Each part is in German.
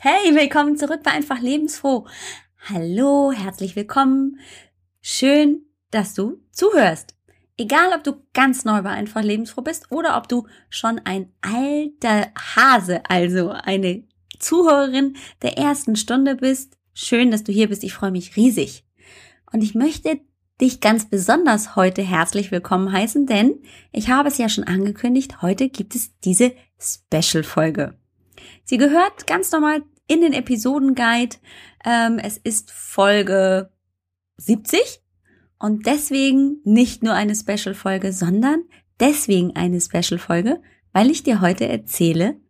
Hey, willkommen zurück bei Einfach Lebensfroh. Hallo, herzlich willkommen. Schön, dass du zuhörst. Egal, ob du ganz neu bei Einfach Lebensfroh bist oder ob du schon ein alter Hase, also eine Zuhörerin der ersten Stunde bist. Schön, dass du hier bist. Ich freue mich riesig. Und ich möchte dich ganz besonders heute herzlich willkommen heißen, denn ich habe es ja schon angekündigt, heute gibt es diese Special-Folge. Sie gehört ganz normal in den Episodenguide. Ähm, es ist Folge 70 und deswegen nicht nur eine Special-Folge, sondern deswegen eine Special-Folge, weil ich dir heute erzähle,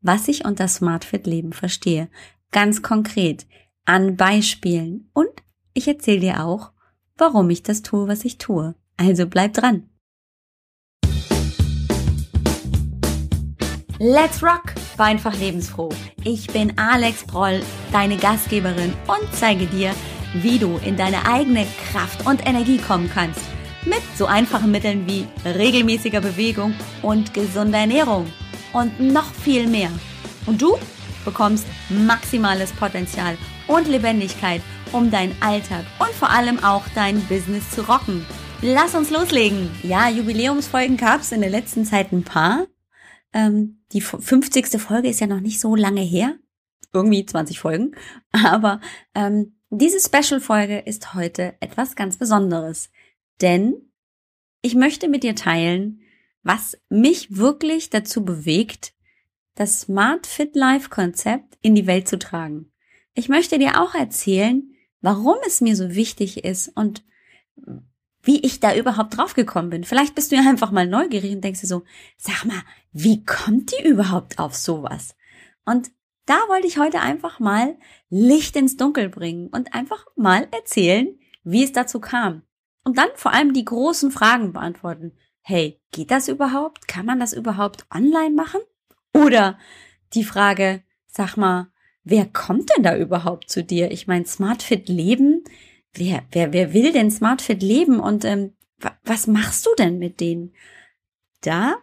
was ich unter SmartFit Leben verstehe. Ganz konkret, an Beispielen und ich erzähle dir auch, warum ich das tue, was ich tue. Also bleib dran. Let's rock! War einfach lebensfroh. Ich bin Alex Broll, deine Gastgeberin und zeige dir, wie du in deine eigene Kraft und Energie kommen kannst. Mit so einfachen Mitteln wie regelmäßiger Bewegung und gesunder Ernährung. Und noch viel mehr. Und du bekommst maximales Potenzial und Lebendigkeit, um deinen Alltag und vor allem auch dein Business zu rocken. Lass uns loslegen. Ja, Jubiläumsfolgen gab's in der letzten Zeit ein paar. Ähm, die 50. Folge ist ja noch nicht so lange her. Irgendwie 20 Folgen. Aber ähm, diese Special-Folge ist heute etwas ganz Besonderes. Denn ich möchte mit dir teilen, was mich wirklich dazu bewegt, das Smart Fit Life Konzept in die Welt zu tragen. Ich möchte dir auch erzählen, warum es mir so wichtig ist und wie ich da überhaupt drauf gekommen bin. Vielleicht bist du ja einfach mal neugierig und denkst dir so, sag mal, wie kommt die überhaupt auf sowas? Und da wollte ich heute einfach mal Licht ins Dunkel bringen und einfach mal erzählen, wie es dazu kam. Und dann vor allem die großen Fragen beantworten. Hey, geht das überhaupt? Kann man das überhaupt online machen? Oder die Frage, sag mal, wer kommt denn da überhaupt zu dir? Ich meine, SmartFit Leben wer, wer, wer will denn SmartFit leben und ähm, was machst du denn mit denen? Da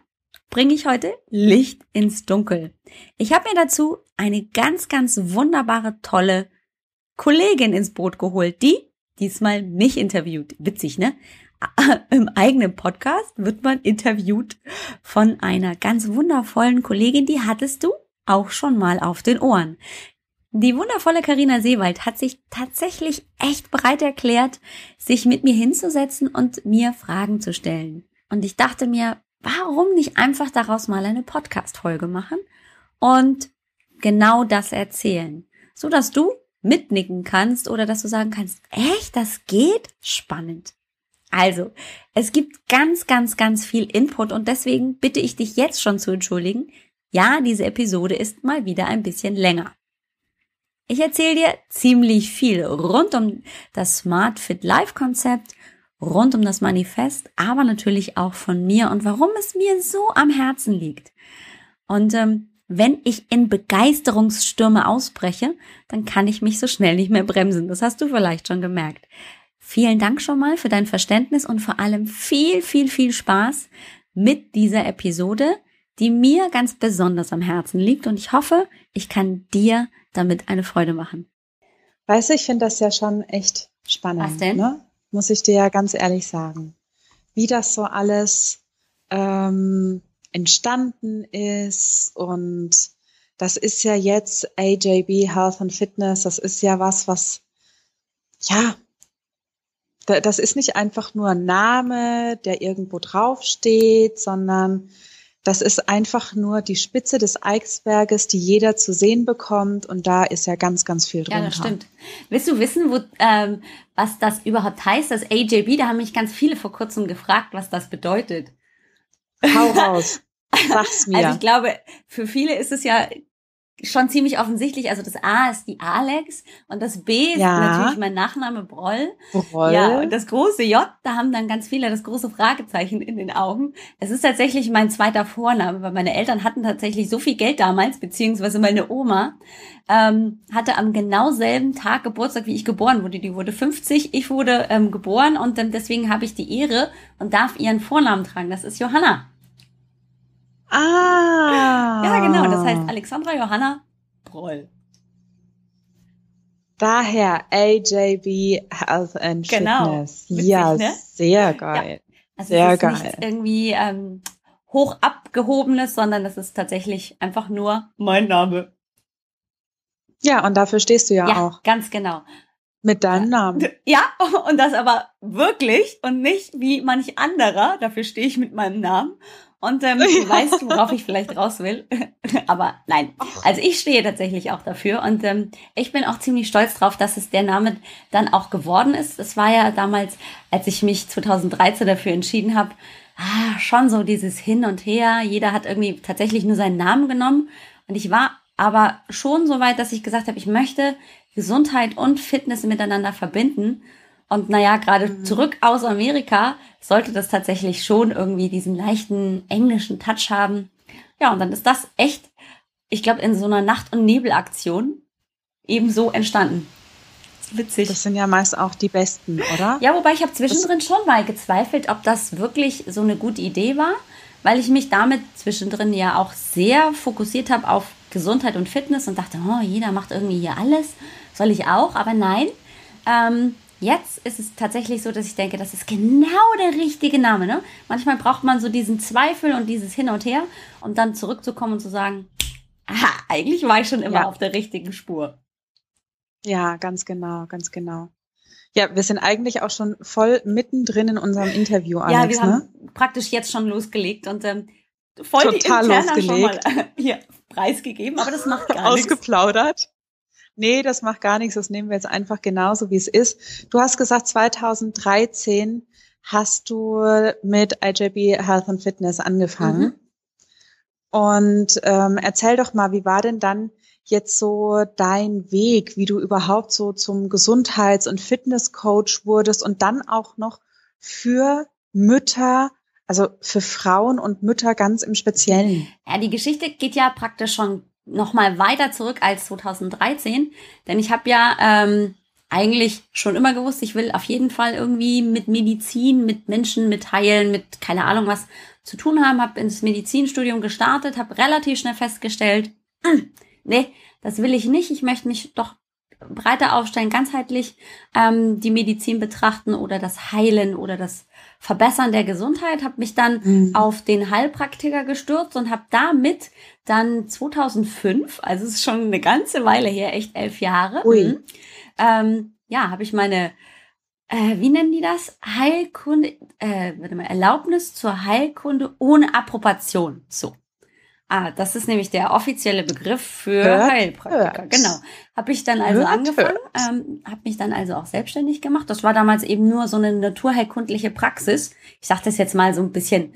bringe ich heute Licht ins Dunkel. Ich habe mir dazu eine ganz, ganz wunderbare, tolle Kollegin ins Boot geholt, die diesmal mich interviewt. Witzig, ne? Im eigenen Podcast wird man interviewt von einer ganz wundervollen Kollegin, die hattest du auch schon mal auf den Ohren. Die wundervolle Karina Seewald hat sich tatsächlich echt bereit erklärt, sich mit mir hinzusetzen und mir Fragen zu stellen. Und ich dachte mir, warum nicht einfach daraus mal eine Podcast-Folge machen und genau das erzählen, so dass du mitnicken kannst oder dass du sagen kannst, echt, das geht? Spannend. Also, es gibt ganz, ganz, ganz viel Input und deswegen bitte ich dich jetzt schon zu entschuldigen. Ja, diese Episode ist mal wieder ein bisschen länger. Ich erzähle dir ziemlich viel rund um das Smart Fit Life Konzept, rund um das Manifest, aber natürlich auch von mir und warum es mir so am Herzen liegt. Und ähm, wenn ich in Begeisterungsstürme ausbreche, dann kann ich mich so schnell nicht mehr bremsen. Das hast du vielleicht schon gemerkt. Vielen Dank schon mal für dein Verständnis und vor allem viel, viel, viel Spaß mit dieser Episode, die mir ganz besonders am Herzen liegt. Und ich hoffe, ich kann dir damit eine Freude machen. Weißt du, ich finde das ja schon echt spannend. Was denn? Ne? Muss ich dir ja ganz ehrlich sagen. Wie das so alles ähm, entstanden ist und das ist ja jetzt AJB Health and Fitness, das ist ja was, was, ja, das ist nicht einfach nur ein Name, der irgendwo draufsteht, sondern das ist einfach nur die Spitze des Eisberges, die jeder zu sehen bekommt. Und da ist ja ganz, ganz viel drin. Ja, das stimmt. Willst du wissen, wo, ähm, was das überhaupt heißt, das AJB? Da haben mich ganz viele vor kurzem gefragt, was das bedeutet. Hau raus. Sag's mir. Also ich glaube, für viele ist es ja schon ziemlich offensichtlich. Also das A ist die Alex und das B ist ja. natürlich mein Nachname Broll. Broll. Ja, und das große J, da haben dann ganz viele das große Fragezeichen in den Augen. Es ist tatsächlich mein zweiter Vorname, weil meine Eltern hatten tatsächlich so viel Geld damals, beziehungsweise meine Oma ähm, hatte am genau selben Tag Geburtstag, wie ich geboren wurde. Die wurde 50, ich wurde ähm, geboren und ähm, deswegen habe ich die Ehre und darf ihren Vornamen tragen. Das ist Johanna. Ah. Ja, genau. Das heißt Alexandra Johanna Broll. Daher AJB Health and genau. Fitness. Witzig, ja, ne? sehr geil. Ja. Also sehr ist geil. nicht irgendwie ähm, hoch abgehobenes, sondern das ist tatsächlich einfach nur mein Name. Ja, und dafür stehst du ja, ja auch. Ganz genau. Mit deinem Namen. Ja, und das aber wirklich und nicht wie manch anderer. Dafür stehe ich mit meinem Namen. Und ähm, du weißt, worauf ich vielleicht raus will. aber nein. Also ich stehe tatsächlich auch dafür. Und ähm, ich bin auch ziemlich stolz drauf, dass es der Name dann auch geworden ist. Es war ja damals, als ich mich 2013 dafür entschieden habe, ah, schon so dieses Hin und Her. Jeder hat irgendwie tatsächlich nur seinen Namen genommen. Und ich war aber schon so weit, dass ich gesagt habe, ich möchte Gesundheit und Fitness miteinander verbinden. Und naja, gerade mhm. zurück aus Amerika sollte das tatsächlich schon irgendwie diesen leichten englischen Touch haben. Ja, und dann ist das echt, ich glaube, in so einer Nacht- und Nebelaktion ebenso entstanden. Witzig. Das sind ja meist auch die besten, oder? Ja, wobei ich habe zwischendrin das schon mal gezweifelt, ob das wirklich so eine gute Idee war, weil ich mich damit zwischendrin ja auch sehr fokussiert habe auf Gesundheit und Fitness und dachte, oh, jeder macht irgendwie hier alles soll ich auch, aber nein. Ähm, jetzt ist es tatsächlich so, dass ich denke, das ist genau der richtige Name. Ne? Manchmal braucht man so diesen Zweifel und dieses Hin und Her, um dann zurückzukommen und zu sagen, aha, eigentlich war ich schon immer ja. auf der richtigen Spur. Ja, ganz genau, ganz genau. Ja, wir sind eigentlich auch schon voll mittendrin in unserem Interview, Alex. Ja, wir ne? haben praktisch jetzt schon losgelegt und ähm, voll Total die Interna losgelegt. schon mal äh, hier preisgegeben, aber das macht gar nichts. Ausgeplaudert. Nee, das macht gar nichts. Das nehmen wir jetzt einfach genauso, wie es ist. Du hast gesagt, 2013 hast du mit IJB Health and Fitness angefangen. Mhm. Und ähm, erzähl doch mal, wie war denn dann jetzt so dein Weg, wie du überhaupt so zum Gesundheits- und Fitnesscoach wurdest und dann auch noch für Mütter, also für Frauen und Mütter ganz im Speziellen? Ja, die Geschichte geht ja praktisch schon noch mal weiter zurück als 2013, denn ich habe ja ähm, eigentlich schon immer gewusst, ich will auf jeden Fall irgendwie mit Medizin, mit Menschen, mit Heilen, mit keine Ahnung was zu tun haben, habe ins Medizinstudium gestartet, habe relativ schnell festgestellt, hm, nee, das will ich nicht, ich möchte mich doch breiter aufstellen, ganzheitlich ähm, die Medizin betrachten oder das Heilen oder das Verbessern der Gesundheit, habe mich dann mhm. auf den Heilpraktiker gestürzt und habe damit dann 2005, also es ist schon eine ganze Weile her, echt elf Jahre, Ui. Mhm, ähm, ja, habe ich meine, äh, wie nennen die das? Heilkunde, äh, warte mal, Erlaubnis zur Heilkunde ohne Approbation. So. Ah, das ist nämlich der offizielle Begriff für hört, Heilpraktiker. Hört. Genau. Habe ich dann also hört, angefangen, ähm, habe mich dann also auch selbstständig gemacht. Das war damals eben nur so eine naturheilkundliche Praxis. Ich sage das jetzt mal so ein bisschen,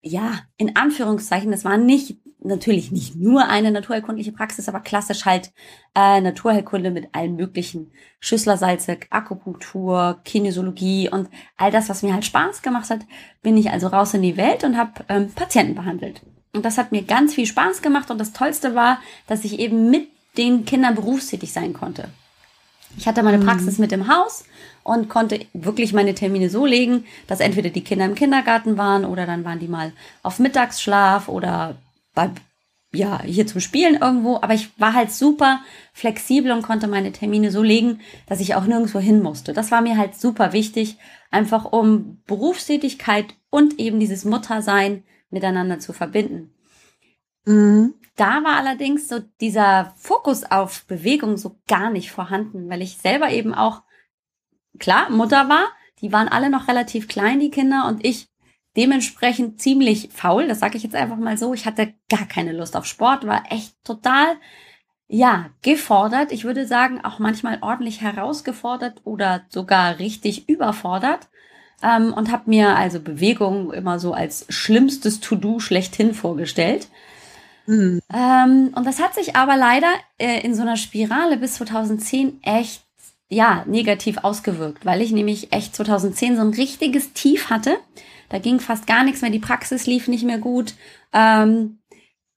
ja, in Anführungszeichen. Das war nicht, natürlich nicht nur eine naturheilkundliche Praxis, aber klassisch halt äh, Naturheilkunde mit allen möglichen Schüsslersalze, Akupunktur, Kinesiologie und all das, was mir halt Spaß gemacht hat, bin ich also raus in die Welt und habe ähm, Patienten behandelt. Und das hat mir ganz viel Spaß gemacht. Und das Tollste war, dass ich eben mit den Kindern berufstätig sein konnte. Ich hatte meine mhm. Praxis mit im Haus und konnte wirklich meine Termine so legen, dass entweder die Kinder im Kindergarten waren oder dann waren die mal auf Mittagsschlaf oder bei, ja, hier zum Spielen irgendwo. Aber ich war halt super flexibel und konnte meine Termine so legen, dass ich auch nirgendwo hin musste. Das war mir halt super wichtig, einfach um Berufstätigkeit und eben dieses Muttersein miteinander zu verbinden. Mhm. Da war allerdings so dieser Fokus auf Bewegung so gar nicht vorhanden, weil ich selber eben auch, klar, Mutter war, die waren alle noch relativ klein, die Kinder, und ich dementsprechend ziemlich faul, das sage ich jetzt einfach mal so. Ich hatte gar keine Lust auf Sport, war echt total, ja, gefordert. Ich würde sagen, auch manchmal ordentlich herausgefordert oder sogar richtig überfordert ähm, und habe mir also Bewegung immer so als schlimmstes To-Do schlechthin vorgestellt. Mhm. Ähm, und das hat sich aber leider äh, in so einer Spirale bis 2010 echt ja negativ ausgewirkt, weil ich nämlich echt 2010 so ein richtiges Tief hatte. Da ging fast gar nichts mehr, die Praxis lief nicht mehr gut. Ähm,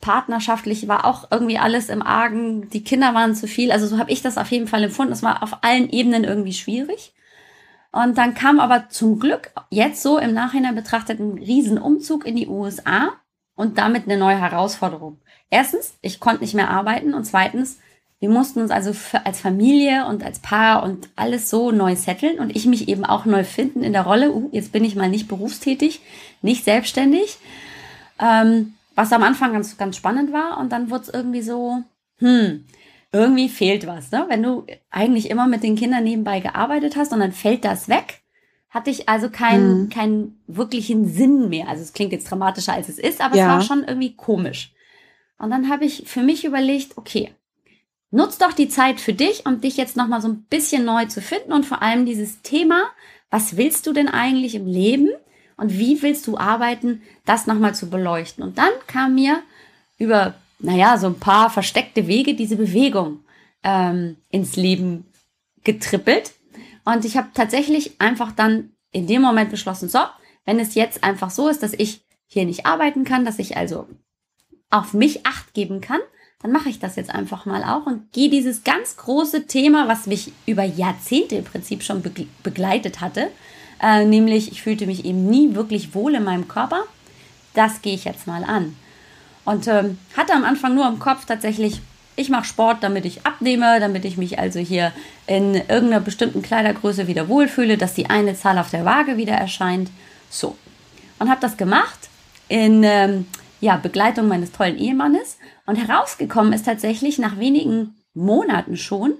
partnerschaftlich war auch irgendwie alles im Argen, die Kinder waren zu viel. Also so habe ich das auf jeden Fall empfunden. Es war auf allen Ebenen irgendwie schwierig. Und dann kam aber zum Glück jetzt so im Nachhinein betrachtet ein Riesenumzug in die USA und damit eine neue Herausforderung. Erstens, ich konnte nicht mehr arbeiten und zweitens, Wir mussten uns also als Familie und als Paar und alles so neu setteln und ich mich eben auch neu finden in der Rolle. Uh, jetzt bin ich mal nicht berufstätig, nicht selbstständig. Ähm, was am Anfang ganz, ganz spannend war und dann wurde es irgendwie so, hm, irgendwie fehlt was. Ne? Wenn du eigentlich immer mit den Kindern nebenbei gearbeitet hast und dann fällt das weg, hatte ich also keinen, mhm. keinen wirklichen Sinn mehr. Also es klingt jetzt dramatischer, als es ist, aber ja. es war schon irgendwie komisch. Und dann habe ich für mich überlegt, okay, Nutz doch die Zeit für dich, um dich jetzt nochmal so ein bisschen neu zu finden und vor allem dieses Thema, was willst du denn eigentlich im Leben und wie willst du arbeiten, das nochmal zu beleuchten. Und dann kam mir über, naja, so ein paar versteckte Wege diese Bewegung ähm, ins Leben getrippelt. Und ich habe tatsächlich einfach dann in dem Moment beschlossen, so, wenn es jetzt einfach so ist, dass ich hier nicht arbeiten kann, dass ich also auf mich acht geben kann, dann mache ich das jetzt einfach mal auch und gehe dieses ganz große Thema, was mich über Jahrzehnte im Prinzip schon begleitet hatte, äh, nämlich ich fühlte mich eben nie wirklich wohl in meinem Körper, das gehe ich jetzt mal an. Und ähm, hatte am Anfang nur im Kopf tatsächlich, ich mache Sport, damit ich abnehme, damit ich mich also hier in irgendeiner bestimmten Kleidergröße wieder wohlfühle, dass die eine Zahl auf der Waage wieder erscheint. So. Und habe das gemacht in ähm, ja, Begleitung meines tollen Ehemannes. Und herausgekommen ist tatsächlich nach wenigen Monaten schon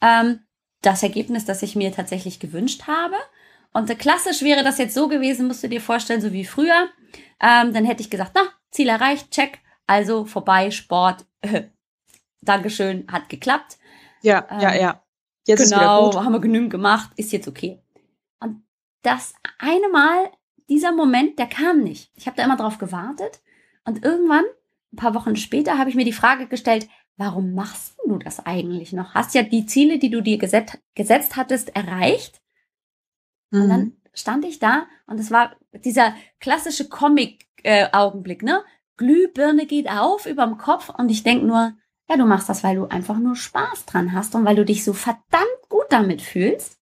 ähm, das Ergebnis, das ich mir tatsächlich gewünscht habe. Und äh, klassisch wäre das jetzt so gewesen, musst du dir vorstellen, so wie früher. Ähm, dann hätte ich gesagt, na, Ziel erreicht, check, also vorbei, Sport. Dankeschön, hat geklappt. Ja, ähm, ja, ja. Jetzt genau, haben wir genügend gemacht, ist jetzt okay. Und das eine Mal, dieser Moment, der kam nicht. Ich habe da immer drauf gewartet und irgendwann, ein paar Wochen später, habe ich mir die Frage gestellt, warum machst du das eigentlich noch? Hast ja die Ziele, die du dir gesetzt, gesetzt hattest, erreicht. Mhm. Und dann mhm. stand ich da und es war dieser klassische Comic-Augenblick, ne? Glühbirne geht auf überm Kopf und ich denk nur, ja, du machst das, weil du einfach nur Spaß dran hast und weil du dich so verdammt gut damit fühlst.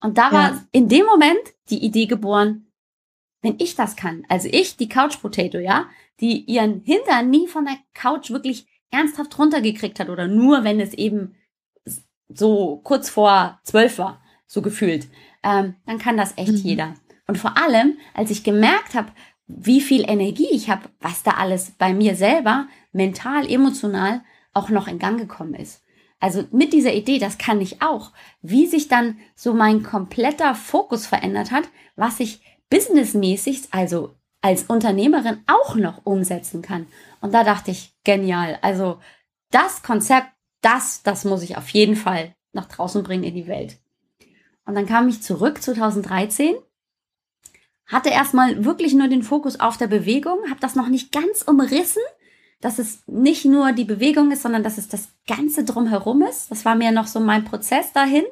Und da ja. war in dem Moment die Idee geboren, wenn ich das kann, also ich, die Couch Potato, ja, die ihren Hintern nie von der Couch wirklich ernsthaft runtergekriegt hat oder nur, wenn es eben so kurz vor zwölf war, so gefühlt, ähm, dann kann das echt mhm. jeder. Und vor allem, als ich gemerkt habe, wie viel Energie ich habe, was da alles bei mir selber mental, emotional auch noch in Gang gekommen ist. Also mit dieser Idee, das kann ich auch, wie sich dann so mein kompletter Fokus verändert hat, was ich businessmäßig, also als Unternehmerin auch noch umsetzen kann. Und da dachte ich, genial. Also das Konzept, das, das muss ich auf jeden Fall nach draußen bringen in die Welt. Und dann kam ich zurück 2013, hatte erstmal wirklich nur den Fokus auf der Bewegung, habe das noch nicht ganz umrissen, dass es nicht nur die Bewegung ist, sondern dass es das Ganze drumherum ist. Das war mir noch so mein Prozess dahin.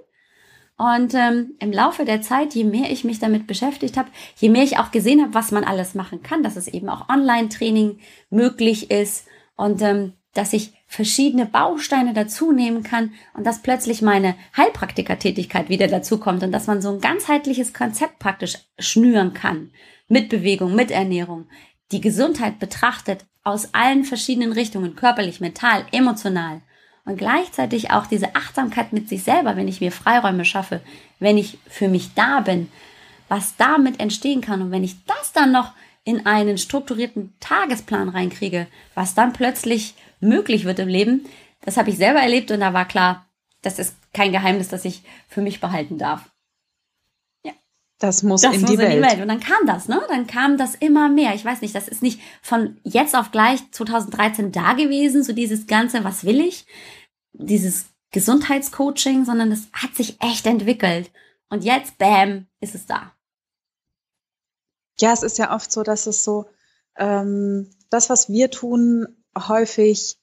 Und ähm, im Laufe der Zeit, je mehr ich mich damit beschäftigt habe, je mehr ich auch gesehen habe, was man alles machen kann, dass es eben auch Online-Training möglich ist und ähm, dass ich verschiedene Bausteine dazu nehmen kann und dass plötzlich meine Heilpraktikertätigkeit wieder dazu kommt und dass man so ein ganzheitliches Konzept praktisch schnüren kann. Mit Bewegung, mit Ernährung. Die Gesundheit betrachtet aus allen verschiedenen Richtungen, körperlich, mental, emotional und gleichzeitig auch diese Achtsamkeit mit sich selber, wenn ich mir Freiräume schaffe, wenn ich für mich da bin, was damit entstehen kann und wenn ich das dann noch in einen strukturierten Tagesplan reinkriege, was dann plötzlich möglich wird im Leben, das habe ich selber erlebt und da war klar, das ist kein Geheimnis, das ich für mich behalten darf. Das muss, das in, muss die in, die Welt. Und dann kam das, ne? Dann kam das immer mehr. Ich weiß nicht, das ist nicht von jetzt auf gleich 2013 da gewesen, so dieses Ganze, was will ich? Dieses Gesundheitscoaching, sondern das hat sich echt entwickelt. Und jetzt, bam, ist es da. Ja, es ist ja oft so, dass es so, ähm, das, was wir tun, häufig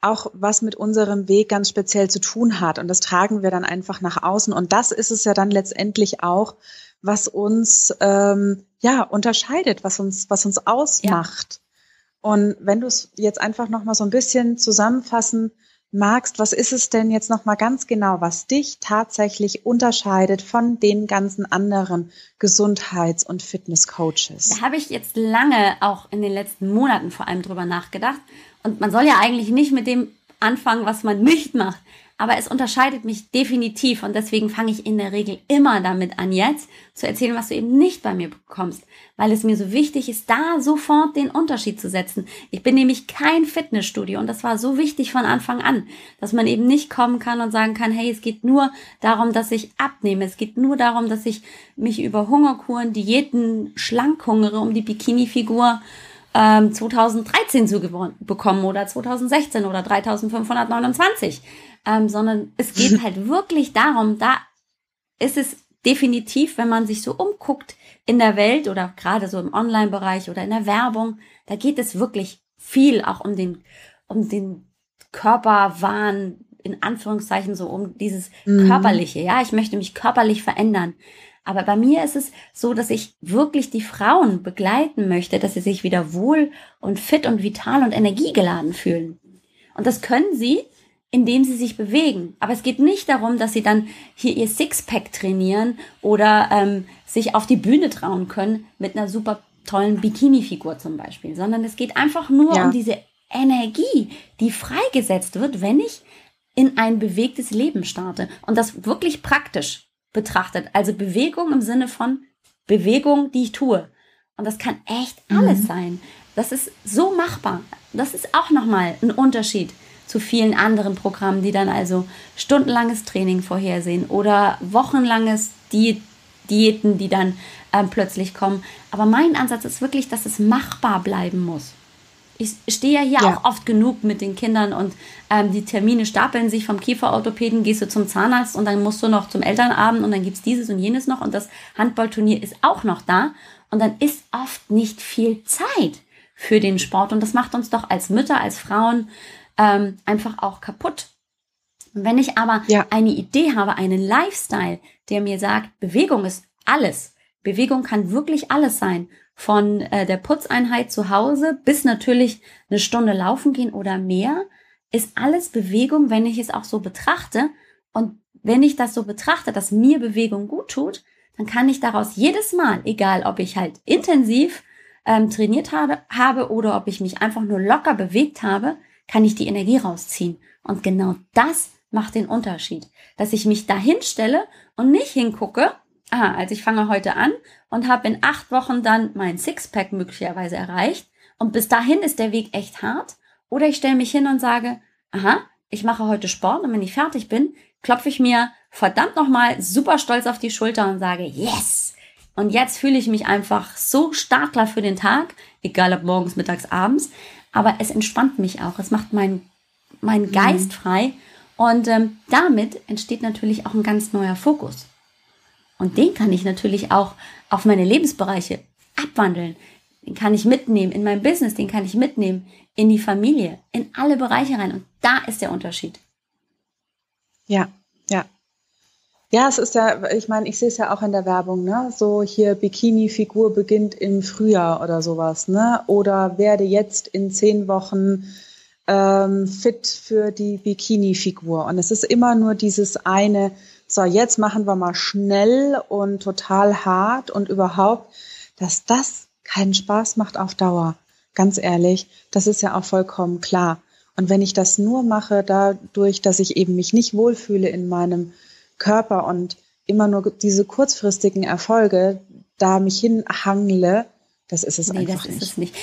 auch was mit unserem Weg ganz speziell zu tun hat. Und das tragen wir dann einfach nach außen. Und das ist es ja dann letztendlich auch, was uns ähm, ja unterscheidet, was uns, was uns ausmacht. Ja. Und wenn du es jetzt einfach noch mal so ein bisschen zusammenfassen magst, was ist es denn jetzt noch mal ganz genau, was dich tatsächlich unterscheidet von den ganzen anderen Gesundheits- und Fitnesscoaches? Da habe ich jetzt lange auch in den letzten Monaten vor allem drüber nachgedacht. Und man soll ja eigentlich nicht mit dem anfangen, was man nicht macht. Aber es unterscheidet mich definitiv und deswegen fange ich in der Regel immer damit an, jetzt zu erzählen, was du eben nicht bei mir bekommst, weil es mir so wichtig ist, da sofort den Unterschied zu setzen. Ich bin nämlich kein Fitnessstudio und das war so wichtig von Anfang an, dass man eben nicht kommen kann und sagen kann, hey, es geht nur darum, dass ich abnehme, es geht nur darum, dass ich mich über Hungerkuren, Diäten schlank hungere, um die Bikini-Figur 2013 ähm, zu bekommen oder 2016 oder 3529 ähm, sondern es geht halt wirklich darum, da ist es definitiv, wenn man sich so umguckt in der Welt oder gerade so im Online-Bereich oder in der Werbung, da geht es wirklich viel auch um den, um den Körperwahn, in Anführungszeichen so um dieses mhm. körperliche. Ja, ich möchte mich körperlich verändern. Aber bei mir ist es so, dass ich wirklich die Frauen begleiten möchte, dass sie sich wieder wohl und fit und vital und energiegeladen fühlen. Und das können sie, indem sie sich bewegen. Aber es geht nicht darum, dass sie dann hier ihr Sixpack trainieren oder ähm, sich auf die Bühne trauen können mit einer super tollen Bikini-Figur zum Beispiel, sondern es geht einfach nur ja. um diese Energie, die freigesetzt wird, wenn ich in ein bewegtes Leben starte und das wirklich praktisch betrachtet. Also Bewegung im Sinne von Bewegung, die ich tue. Und das kann echt alles mhm. sein. Das ist so machbar. Das ist auch nochmal ein Unterschied zu vielen anderen Programmen, die dann also stundenlanges Training vorhersehen oder wochenlanges Diät, Diäten, die dann ähm, plötzlich kommen. Aber mein Ansatz ist wirklich, dass es machbar bleiben muss. Ich stehe ja hier ja. auch oft genug mit den Kindern und ähm, die Termine stapeln sich vom Kieferorthopäden, gehst du zum Zahnarzt und dann musst du noch zum Elternabend und dann gibt es dieses und jenes noch und das Handballturnier ist auch noch da und dann ist oft nicht viel Zeit für den Sport und das macht uns doch als Mütter, als Frauen ähm, einfach auch kaputt. Wenn ich aber ja. eine Idee habe, einen Lifestyle, der mir sagt, Bewegung ist alles. Bewegung kann wirklich alles sein. Von äh, der Putzeinheit zu Hause bis natürlich eine Stunde laufen gehen oder mehr, ist alles Bewegung, wenn ich es auch so betrachte. Und wenn ich das so betrachte, dass mir Bewegung gut tut, dann kann ich daraus jedes Mal, egal ob ich halt intensiv ähm, trainiert habe, habe oder ob ich mich einfach nur locker bewegt habe, kann ich die Energie rausziehen. Und genau das macht den Unterschied, dass ich mich dahin stelle und nicht hingucke, aha, also ich fange heute an und habe in acht Wochen dann mein Sixpack möglicherweise erreicht und bis dahin ist der Weg echt hart. Oder ich stelle mich hin und sage, aha, ich mache heute Sport und wenn ich fertig bin, klopfe ich mir verdammt nochmal super stolz auf die Schulter und sage, yes! Und jetzt fühle ich mich einfach so starkler für den Tag, egal ob morgens, mittags, abends, aber es entspannt mich auch. Es macht meinen mein Geist mhm. frei. Und ähm, damit entsteht natürlich auch ein ganz neuer Fokus. Und den kann ich natürlich auch auf meine Lebensbereiche abwandeln. Den kann ich mitnehmen in mein Business, den kann ich mitnehmen in die Familie, in alle Bereiche rein. Und da ist der Unterschied. Ja, ja. Es ist ja, ich meine, ich sehe es ja auch in der Werbung, ne? So hier Bikini-Figur beginnt im Frühjahr oder sowas, ne? Oder werde jetzt in zehn Wochen ähm, fit für die Bikini-Figur. Und es ist immer nur dieses eine, so jetzt machen wir mal schnell und total hart und überhaupt, dass das keinen Spaß macht auf Dauer. Ganz ehrlich, das ist ja auch vollkommen klar. Und wenn ich das nur mache, dadurch, dass ich eben mich nicht wohlfühle in meinem Körper und immer nur diese kurzfristigen Erfolge da mich hinhangle, das ist es nee, einfach das nicht. Ist es nicht.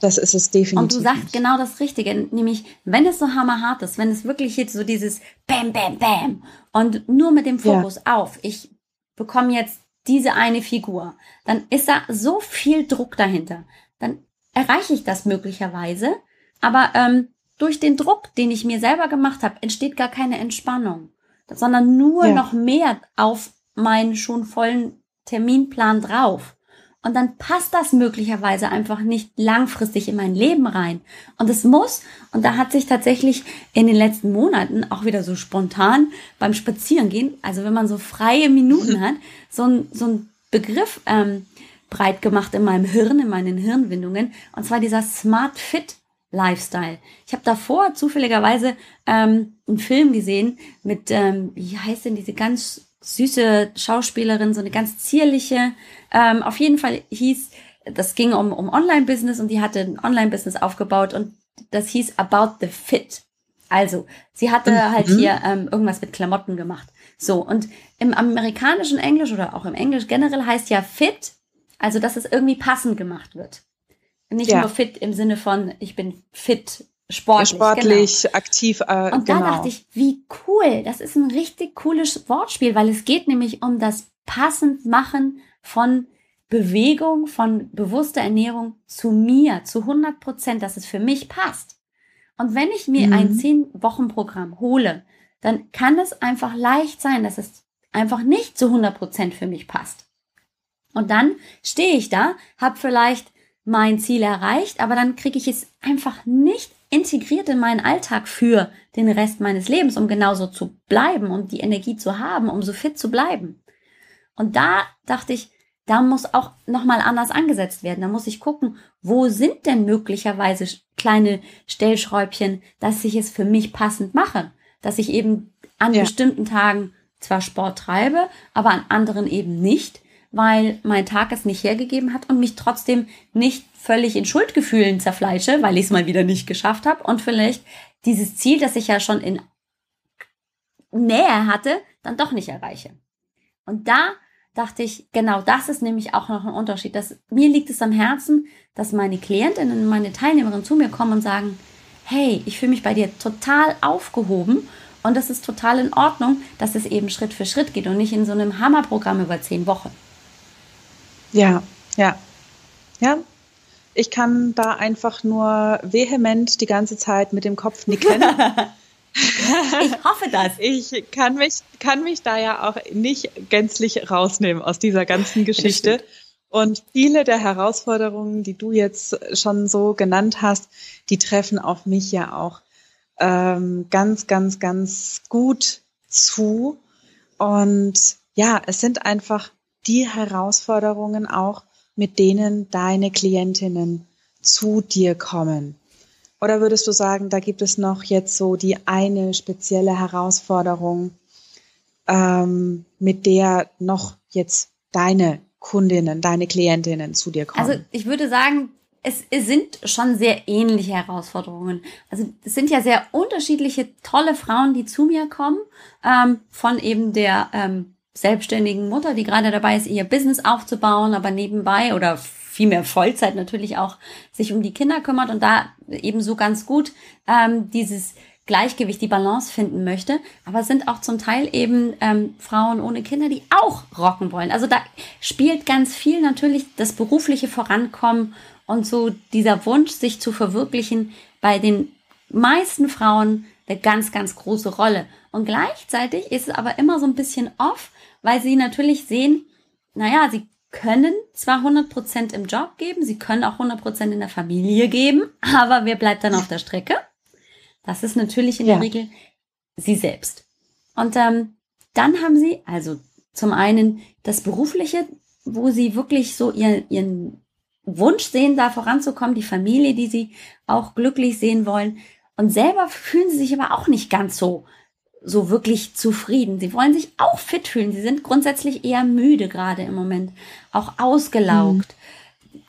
Das ist es definitiv. Und du sagst nicht. genau das Richtige, nämlich wenn es so hammerhart ist, wenn es wirklich jetzt so dieses Bam, Bam, Bam und nur mit dem Fokus ja. auf, ich bekomme jetzt diese eine Figur, dann ist da so viel Druck dahinter. Dann erreiche ich das möglicherweise, aber ähm, durch den Druck, den ich mir selber gemacht habe, entsteht gar keine Entspannung sondern nur ja. noch mehr auf meinen schon vollen Terminplan drauf. Und dann passt das möglicherweise einfach nicht langfristig in mein Leben rein. Und es muss, und da hat sich tatsächlich in den letzten Monaten auch wieder so spontan beim Spazierengehen, also wenn man so freie Minuten hat, so ein, so ein Begriff ähm, breit gemacht in meinem Hirn, in meinen Hirnwindungen, und zwar dieser Smart Fit Lifestyle. Ich habe davor zufälligerweise ähm, einen Film gesehen mit, ähm, wie heißt denn diese ganz süße Schauspielerin, so eine ganz zierliche. Ähm, auf jeden Fall hieß, das ging um, um Online-Business und die hatte ein Online-Business aufgebaut und das hieß About the Fit. Also, sie hatte mhm. halt hier ähm, irgendwas mit Klamotten gemacht. So, und im amerikanischen Englisch oder auch im Englisch generell heißt ja fit, also dass es irgendwie passend gemacht wird. Nicht ja. nur fit im Sinne von, ich bin fit, sportlich. Sportlich, genau. aktiv. Äh, und genau. da dachte ich, wie cool, das ist ein richtig cooles Wortspiel, weil es geht nämlich um das passend machen von Bewegung, von bewusster Ernährung zu mir, zu 100 Prozent, dass es für mich passt. Und wenn ich mir mhm. ein 10-Wochen-Programm hole, dann kann es einfach leicht sein, dass es einfach nicht zu 100 Prozent für mich passt. Und dann stehe ich da, habe vielleicht mein Ziel erreicht, aber dann kriege ich es einfach nicht integriert in meinen Alltag für den Rest meines Lebens, um genauso zu bleiben, um die Energie zu haben, um so fit zu bleiben. Und da dachte ich, da muss auch nochmal anders angesetzt werden. Da muss ich gucken, wo sind denn möglicherweise kleine Stellschräubchen, dass ich es für mich passend mache. Dass ich eben an ja. bestimmten Tagen zwar Sport treibe, aber an anderen eben nicht, weil mein Tag es nicht hergegeben hat und mich trotzdem nicht völlig in Schuldgefühlen zerfleische, weil ich es mal wieder nicht geschafft habe und vielleicht dieses Ziel, das ich ja schon in Nähe hatte, dann doch nicht erreiche. Und da dachte ich, genau das ist nämlich auch noch ein Unterschied. Dass, mir liegt es am Herzen, dass meine Klientinnen, meine Teilnehmerinnen zu mir kommen und sagen, hey, ich fühle mich bei dir total aufgehoben und das ist total in Ordnung, dass es eben Schritt für Schritt geht und nicht in so einem Hammerprogramm über zehn Wochen. Ja, ja, ja. Ich kann da einfach nur vehement die ganze Zeit mit dem Kopf nicken. Ich hoffe das. Ich kann mich, kann mich da ja auch nicht gänzlich rausnehmen aus dieser ganzen Geschichte. Und viele der Herausforderungen, die du jetzt schon so genannt hast, die treffen auf mich ja auch ähm, ganz, ganz, ganz gut zu. Und ja, es sind einfach die Herausforderungen auch, mit denen deine Klientinnen zu dir kommen. Oder würdest du sagen, da gibt es noch jetzt so die eine spezielle Herausforderung, ähm, mit der noch jetzt deine Kundinnen, deine Klientinnen zu dir kommen? Also ich würde sagen, es, sind schon sehr ähnliche Herausforderungen. Also es sind ja sehr unterschiedliche, tolle Frauen, die zu mir kommen, ähm, von eben der ähm, selbstständigen Mutter, die gerade dabei ist, ihr Business aufzubauen, aber nebenbei oder viel mehr Vollzeit natürlich auch sich um die Kinder kümmert und da eben so ganz gut ähm, dieses Gleichgewicht, die Balance finden möchte. Aber sind auch zum Teil eben ähm, Frauen ohne Kinder, die auch rocken wollen. Also da spielt ganz viel natürlich das berufliche Vorankommen und so dieser Wunsch, sich zu verwirklichen, bei den meisten Frauen eine ganz, ganz große Rolle. Und gleichzeitig ist es aber immer so ein bisschen off, weil sie natürlich sehen, naja, sie können zwar 100% im Job geben, sie können auch 100% in der Familie geben, aber wer bleibt dann auf der Strecke? Das ist natürlich in ja. der Regel sie selbst. Und ähm, dann haben sie also zum einen das Berufliche, wo sie wirklich so ihren, ihren Wunsch sehen, da voranzukommen, die Familie, die sie auch glücklich sehen wollen. Und selber fühlen sie sich aber auch nicht ganz so so wirklich zufrieden. Sie wollen sich auch fit fühlen. Sie sind grundsätzlich eher müde gerade im Moment, auch ausgelaugt.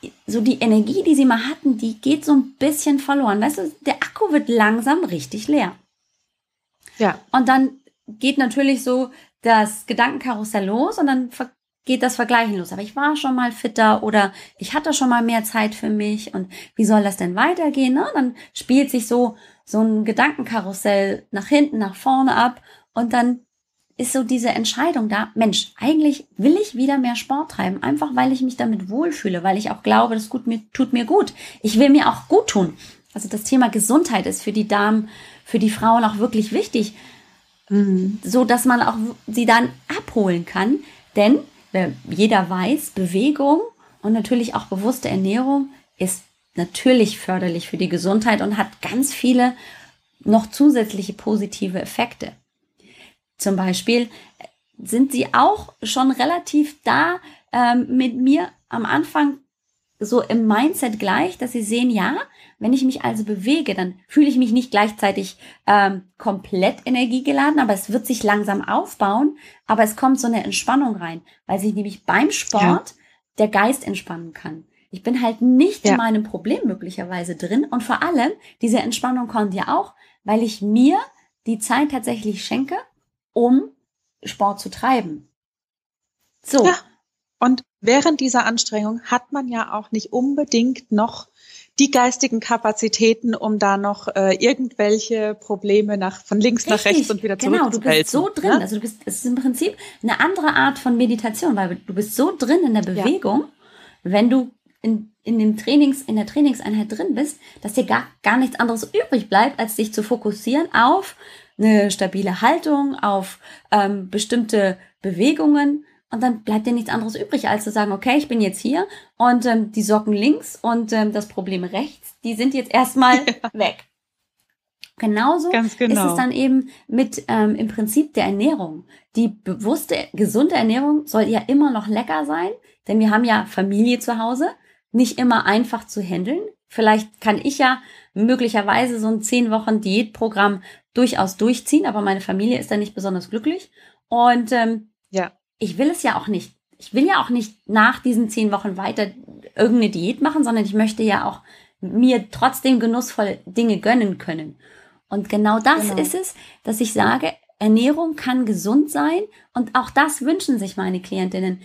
Mhm. So die Energie, die sie mal hatten, die geht so ein bisschen verloren. Weißt du, der Akku wird langsam richtig leer. Ja. Und dann geht natürlich so das Gedankenkarussell los und dann geht das Vergleichen los. Aber ich war schon mal fitter oder ich hatte schon mal mehr Zeit für mich und wie soll das denn weitergehen? Ne? Dann spielt sich so so ein Gedankenkarussell nach hinten, nach vorne ab und dann ist so diese Entscheidung da, Mensch, eigentlich will ich wieder mehr Sport treiben, einfach weil ich mich damit wohlfühle, weil ich auch glaube, das gut mir, tut mir gut. Ich will mir auch gut tun. Also das Thema Gesundheit ist für die Damen, für die Frauen auch wirklich wichtig, mhm. so dass man auch sie dann abholen kann. Denn jeder weiß, Bewegung und natürlich auch bewusste Ernährung ist natürlich förderlich für die Gesundheit und hat ganz viele noch zusätzliche positive Effekte. Zum Beispiel sind sie auch schon relativ da ähm, mit mir am Anfang so im Mindset gleich, dass sie sehen, ja, wenn ich mich also bewege, dann fühle ich mich nicht gleichzeitig ähm, komplett energiegeladen, aber es wird sich langsam aufbauen, aber es kommt so eine Entspannung rein, weil sich nämlich beim Sport ja. der Geist entspannen kann. Ich bin halt nicht ja. in meinem Problem möglicherweise drin. Und vor allem, diese Entspannung kommt ja auch, weil ich mir die Zeit tatsächlich schenke, um Sport zu treiben. So. Ja. Und während dieser Anstrengung hat man ja auch nicht unbedingt noch die geistigen Kapazitäten, um da noch äh, irgendwelche Probleme nach von links Richtig, nach rechts und wieder zurück genau, zu Genau, du bist so drin. Ne? Also du bist, es ist im Prinzip eine andere Art von Meditation, weil du bist so drin in der Bewegung, ja. wenn du in, in dem Trainings, in der Trainingseinheit drin bist, dass dir gar, gar nichts anderes übrig bleibt, als dich zu fokussieren auf eine stabile Haltung, auf ähm, bestimmte Bewegungen. Und dann bleibt dir nichts anderes übrig, als zu sagen, okay, ich bin jetzt hier und ähm, die Socken links und ähm, das Problem rechts, die sind jetzt erstmal ja. weg. Genauso genau. ist es dann eben mit ähm, im Prinzip der Ernährung. Die bewusste, gesunde Ernährung soll ja immer noch lecker sein, denn wir haben ja Familie zu Hause nicht immer einfach zu handeln. Vielleicht kann ich ja möglicherweise so ein zehn Wochen Diätprogramm durchaus durchziehen, aber meine Familie ist da nicht besonders glücklich. Und ähm, ja. ich will es ja auch nicht. Ich will ja auch nicht nach diesen zehn Wochen weiter irgendeine Diät machen, sondern ich möchte ja auch mir trotzdem genussvoll Dinge gönnen können. Und genau das genau. ist es, dass ich sage, Ernährung kann gesund sein und auch das wünschen sich meine Klientinnen.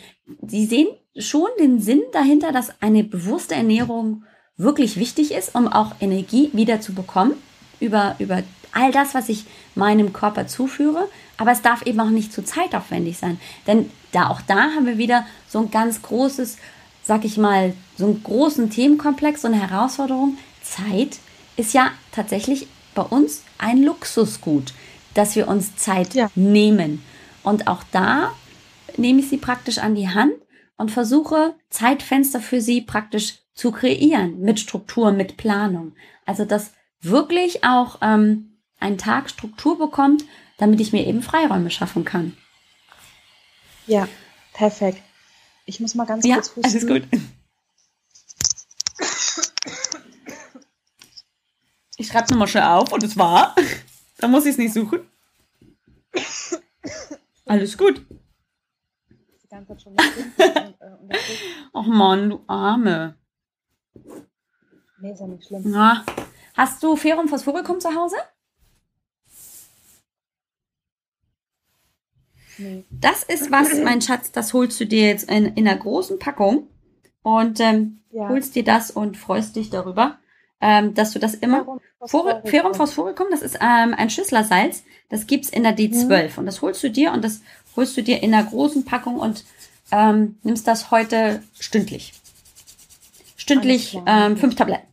Sie sehen schon den Sinn dahinter, dass eine bewusste Ernährung wirklich wichtig ist, um auch Energie wieder zu bekommen über, über all das, was ich meinem Körper zuführe. Aber es darf eben auch nicht zu zeitaufwendig sein. Denn da auch da haben wir wieder so ein ganz großes, sag ich mal, so einen großen Themenkomplex, so eine Herausforderung. Zeit ist ja tatsächlich bei uns ein Luxusgut, dass wir uns Zeit ja. nehmen. Und auch da nehme ich sie praktisch an die Hand und versuche Zeitfenster für sie praktisch zu kreieren mit Struktur, mit Planung. Also dass wirklich auch ähm, ein Tag Struktur bekommt, damit ich mir eben Freiräume schaffen kann. Ja, perfekt. Ich muss mal ganz ja, kurz husten. Alles gut. Ich schreibe nochmal schnell auf und es war. Da muss ich es nicht suchen. Alles gut äh, Ach Mann, du Arme. Nee, ist ja nicht schlimm. Na, hast du Ferrum Phosphoricum zu Hause? Nee. Das ist was, mein Schatz, das holst du dir jetzt in, in einer großen Packung und ähm, ja. holst dir das und freust dich darüber, ähm, dass du das immer. Ferrum Phosphoricum, das ist ähm, ein Schüsslersalz, das gibt's in der D12 mhm. und das holst du dir und das holst du dir in einer großen Packung und ähm, nimmst das heute stündlich. Stündlich ähm, fünf Tabletten.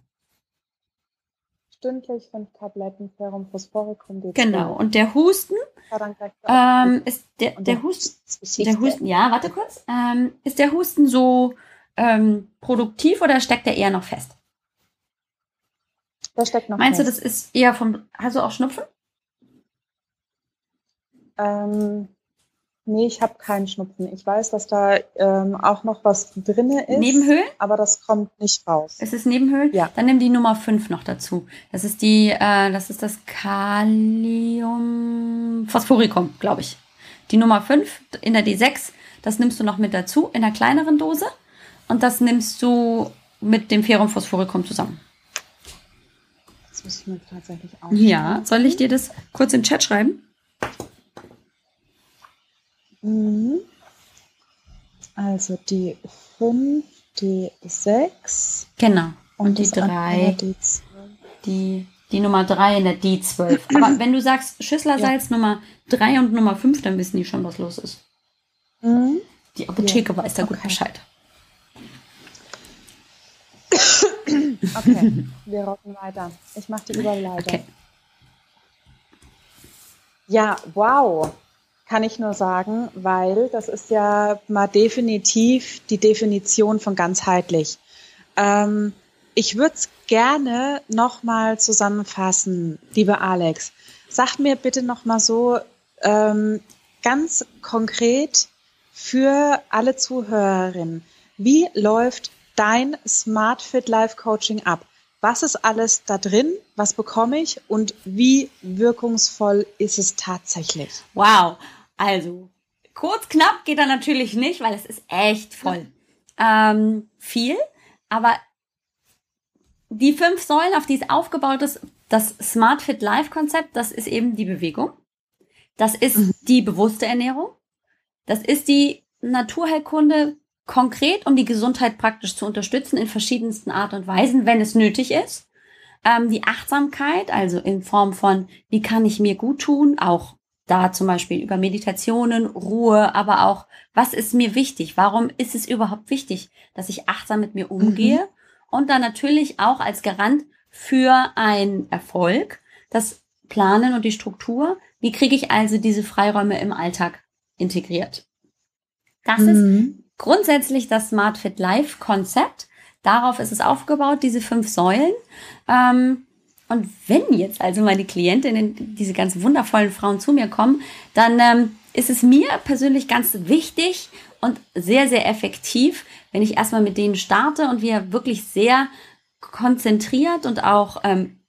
Stündlich fünf Tabletten Ferrum Phosphoricum. D2. Genau. Und der Husten ähm, ist der, der Husten, der Husten, ja, warte kurz. Ähm, ist der Husten so ähm, produktiv oder steckt er eher noch fest? Der steckt noch Meinst fest. du, das ist eher vom, hast du auch Schnupfen? Ähm, Nee, ich habe keinen Schnupfen. Ich weiß, dass da ähm, auch noch was drinne ist. Nebenhöhlen? Aber das kommt nicht raus. Es ist Nebenhöhlen? Ja. Dann nimm die Nummer 5 noch dazu. Das ist die, äh, das ist das Kalium Phosphoricum, glaube ich. Die Nummer 5 in der D6, das nimmst du noch mit dazu in einer kleineren Dose. Und das nimmst du mit dem Ferrum Phosphoricum zusammen. Das muss ich mir tatsächlich auch. Ja, soll ich dir das kurz im Chat schreiben? Mhm. Also die 5, die 6. Genau. Und, und die 3. Die, die Nummer 3 in der D12. Aber wenn du sagst Schüsslersalz ja. Nummer 3 und Nummer 5, dann wissen die schon, was los ist. Mhm. Die Apotheke ja. weiß da okay. gut Bescheid. Okay, wir rocken weiter. Ich mache die Überleitung. Okay. Ja, wow kann ich nur sagen, weil das ist ja mal definitiv die Definition von ganzheitlich. Ähm, ich würde es gerne nochmal zusammenfassen, liebe Alex. Sag mir bitte nochmal so ähm, ganz konkret für alle Zuhörerinnen, wie läuft dein Smart Fit Life Coaching ab? Was ist alles da drin? Was bekomme ich? Und wie wirkungsvoll ist es tatsächlich? Wow. Also, kurz knapp geht er natürlich nicht, weil es ist echt voll. Ähm, viel, aber die fünf Säulen, auf die es aufgebaut ist, das Smart Fit Life Konzept, das ist eben die Bewegung. Das ist mhm. die bewusste Ernährung. Das ist die Naturheilkunde konkret, um die Gesundheit praktisch zu unterstützen in verschiedensten Art und Weisen, wenn es nötig ist. Ähm, die Achtsamkeit, also in Form von, wie kann ich mir gut tun, auch da zum Beispiel über Meditationen, Ruhe, aber auch, was ist mir wichtig? Warum ist es überhaupt wichtig, dass ich achtsam mit mir umgehe? Mhm. Und dann natürlich auch als Garant für einen Erfolg, das Planen und die Struktur. Wie kriege ich also diese Freiräume im Alltag integriert? Das mhm. ist grundsätzlich das Smart Fit Life Konzept. Darauf ist es aufgebaut, diese fünf Säulen. Ähm, und wenn jetzt also meine Klientinnen, diese ganz wundervollen Frauen zu mir kommen, dann ähm, ist es mir persönlich ganz wichtig und sehr, sehr effektiv, wenn ich erstmal mit denen starte und wir wirklich sehr konzentriert und auch ähm,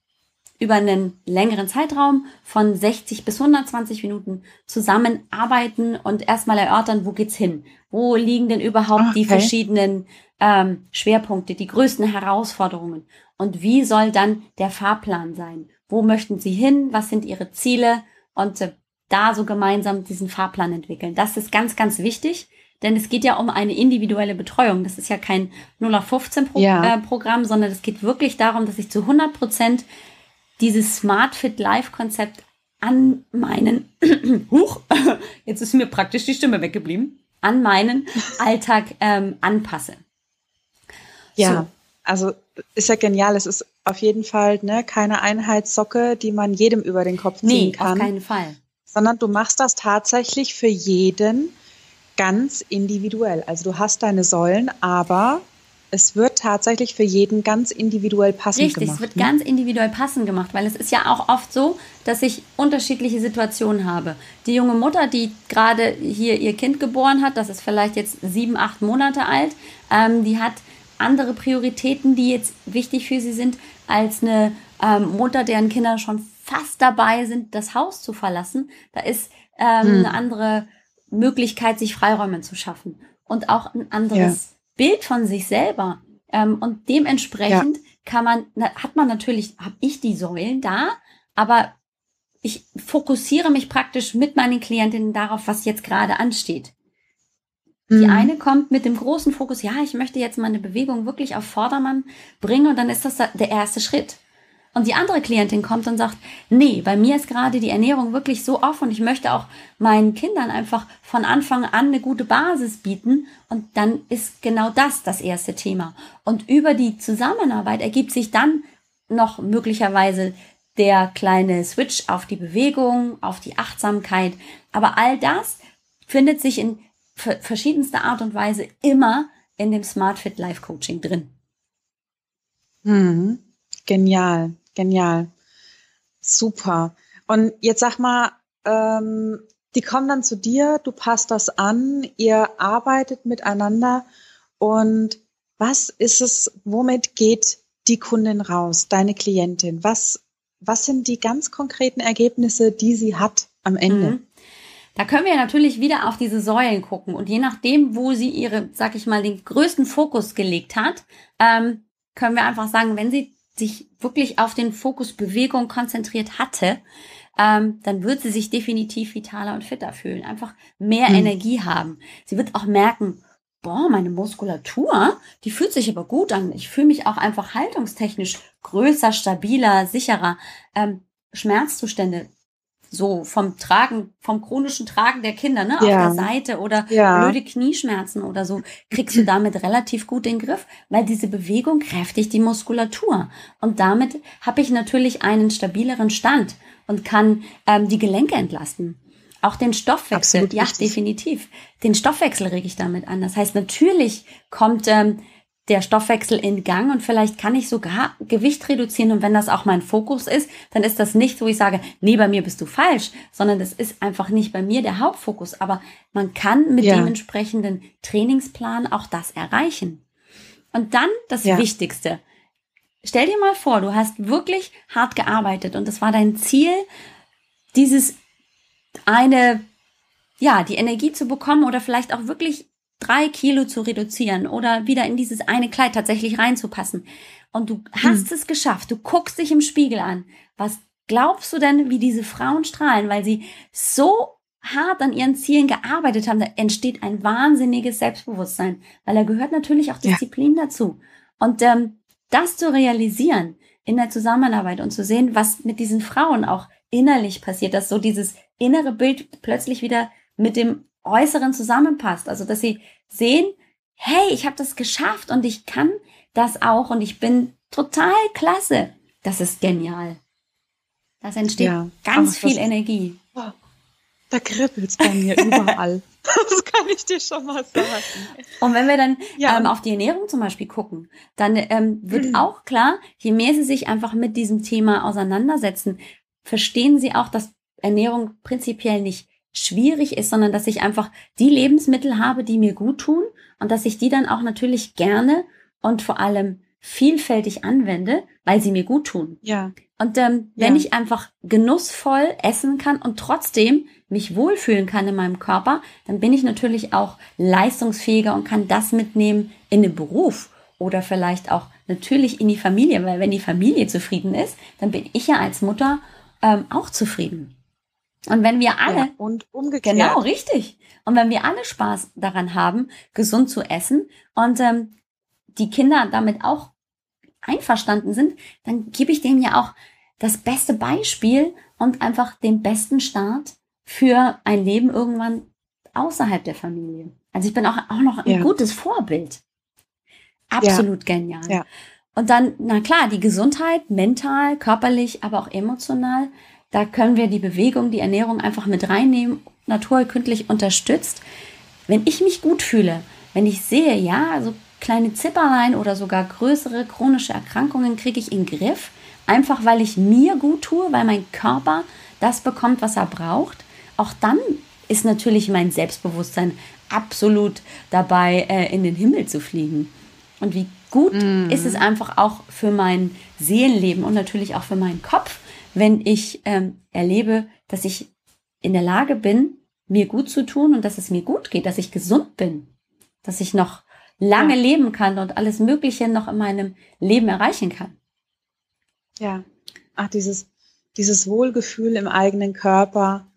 über einen längeren Zeitraum von 60 bis 120 Minuten zusammenarbeiten und erstmal erörtern, wo geht's hin? Wo liegen denn überhaupt okay. die verschiedenen ähm, Schwerpunkte, die größten Herausforderungen? Und wie soll dann der Fahrplan sein? Wo möchten Sie hin? Was sind Ihre Ziele? Und äh, da so gemeinsam diesen Fahrplan entwickeln. Das ist ganz, ganz wichtig, denn es geht ja um eine individuelle Betreuung. Das ist ja kein 0 auf 15 Pro ja. äh, Programm, sondern es geht wirklich darum, dass ich zu 100 Prozent dieses Smart Fit Life Konzept an meinen, huch, jetzt ist mir praktisch die Stimme weggeblieben, an meinen Alltag ähm, anpasse. Ja, so. also ist ja genial. Es ist auf jeden Fall ne, keine Einheitssocke, die man jedem über den Kopf ziehen nee, kann. auf keinen Fall. Sondern du machst das tatsächlich für jeden ganz individuell. Also du hast deine Säulen, aber es wird tatsächlich für jeden ganz individuell passend Richtig, gemacht. Richtig, es wird ne? ganz individuell passend gemacht, weil es ist ja auch oft so, dass ich unterschiedliche Situationen habe. Die junge Mutter, die gerade hier ihr Kind geboren hat, das ist vielleicht jetzt sieben, acht Monate alt, ähm, die hat andere Prioritäten, die jetzt wichtig für sie sind, als eine ähm, Mutter, deren Kinder schon fast dabei sind, das Haus zu verlassen. Da ist ähm, hm. eine andere Möglichkeit, sich Freiräume zu schaffen und auch ein anderes Bild von sich selber. Ähm, und dementsprechend ja. kann man, hat man natürlich, habe ich die Säulen da, aber ich fokussiere mich praktisch mit meinen Klientinnen darauf, was jetzt gerade ansteht. Die mhm. eine kommt mit dem großen Fokus, ja, ich möchte jetzt meine Bewegung wirklich auf Vordermann bringen und dann ist das der erste Schritt. Und die andere Klientin kommt und sagt, nee, bei mir ist gerade die Ernährung wirklich so offen und ich möchte auch meinen Kindern einfach von Anfang an eine gute Basis bieten. Und dann ist genau das das erste Thema. Und über die Zusammenarbeit ergibt sich dann noch möglicherweise der kleine Switch auf die Bewegung, auf die Achtsamkeit. Aber all das findet sich in verschiedenster Art und Weise immer in dem Smart Fit Life Coaching drin. Hm, genial. Genial. Super. Und jetzt sag mal, ähm, die kommen dann zu dir, du passt das an, ihr arbeitet miteinander und was ist es, womit geht die Kundin raus, deine Klientin? Was, was sind die ganz konkreten Ergebnisse, die sie hat am Ende? Mhm. Da können wir natürlich wieder auf diese Säulen gucken und je nachdem, wo sie ihre, sag ich mal, den größten Fokus gelegt hat, ähm, können wir einfach sagen, wenn sie sich wirklich auf den Fokus Bewegung konzentriert hatte, ähm, dann wird sie sich definitiv vitaler und fitter fühlen, einfach mehr mhm. Energie haben. Sie wird auch merken, boah, meine Muskulatur, die fühlt sich aber gut an. Ich fühle mich auch einfach haltungstechnisch größer, stabiler, sicherer. Ähm, Schmerzzustände so vom Tragen, vom chronischen Tragen der Kinder, ne, ja. auf der Seite oder ja. blöde Knieschmerzen oder so, kriegst du damit relativ gut den Griff, weil diese Bewegung kräftigt die Muskulatur. Und damit habe ich natürlich einen stabileren Stand und kann ähm, die Gelenke entlasten. Auch den Stoffwechsel, Absolut ja, richtig. definitiv. Den Stoffwechsel rege ich damit an. Das heißt, natürlich kommt ähm, der Stoffwechsel in Gang und vielleicht kann ich sogar Gewicht reduzieren und wenn das auch mein Fokus ist, dann ist das nicht, wo ich sage, nee, bei mir bist du falsch, sondern das ist einfach nicht bei mir der Hauptfokus, aber man kann mit ja. dem entsprechenden Trainingsplan auch das erreichen. Und dann das ja. Wichtigste. Stell dir mal vor, du hast wirklich hart gearbeitet und es war dein Ziel, dieses eine, ja, die Energie zu bekommen oder vielleicht auch wirklich drei Kilo zu reduzieren oder wieder in dieses eine Kleid tatsächlich reinzupassen. Und du hast hm. es geschafft. Du guckst dich im Spiegel an. Was glaubst du denn, wie diese Frauen strahlen, weil sie so hart an ihren Zielen gearbeitet haben, da entsteht ein wahnsinniges Selbstbewusstsein, weil da gehört natürlich auch Disziplin ja. dazu. Und ähm, das zu realisieren in der Zusammenarbeit und zu sehen, was mit diesen Frauen auch innerlich passiert, dass so dieses innere Bild plötzlich wieder mit dem Äußeren zusammenpasst. Also dass sie sehen, hey, ich habe das geschafft und ich kann das auch und ich bin total klasse. Das ist genial. Das entsteht ja, ganz viel Energie. Oh, da kribbelt's bei mir überall. Das kann ich dir schon mal sagen. Und wenn wir dann ja. ähm, auf die Ernährung zum Beispiel gucken, dann ähm, wird mhm. auch klar, je mehr sie sich einfach mit diesem Thema auseinandersetzen, verstehen sie auch, dass Ernährung prinzipiell nicht schwierig ist, sondern dass ich einfach die Lebensmittel habe, die mir gut tun und dass ich die dann auch natürlich gerne und vor allem vielfältig anwende, weil sie mir gut tun. Ja. Und ähm, wenn ja. ich einfach genussvoll essen kann und trotzdem mich wohlfühlen kann in meinem Körper, dann bin ich natürlich auch leistungsfähiger und kann das mitnehmen in den Beruf oder vielleicht auch natürlich in die Familie, weil wenn die Familie zufrieden ist, dann bin ich ja als Mutter ähm, auch zufrieden. Und wenn wir alle ja, und umgekehrt genau richtig und wenn wir alle Spaß daran haben, gesund zu essen und ähm, die Kinder damit auch einverstanden sind, dann gebe ich denen ja auch das beste Beispiel und einfach den besten Start für ein Leben irgendwann außerhalb der Familie. Also ich bin auch, auch noch ein ja. gutes Vorbild. Absolut ja. genial. Ja. Und dann, na klar, die Gesundheit, mental, körperlich, aber auch emotional. Da können wir die Bewegung, die Ernährung einfach mit reinnehmen, naturkündlich unterstützt. Wenn ich mich gut fühle, wenn ich sehe, ja, also kleine Zipperlein oder sogar größere chronische Erkrankungen kriege ich in den Griff, einfach weil ich mir gut tue, weil mein Körper das bekommt, was er braucht, auch dann ist natürlich mein Selbstbewusstsein absolut dabei, äh, in den Himmel zu fliegen. Und wie gut mm. ist es einfach auch für mein Seelenleben und natürlich auch für meinen Kopf, wenn ich ähm, erlebe, dass ich in der Lage bin, mir gut zu tun und dass es mir gut geht, dass ich gesund bin, dass ich noch lange ja. leben kann und alles Mögliche noch in meinem Leben erreichen kann. Ja, ach, dieses, dieses Wohlgefühl im eigenen Körper,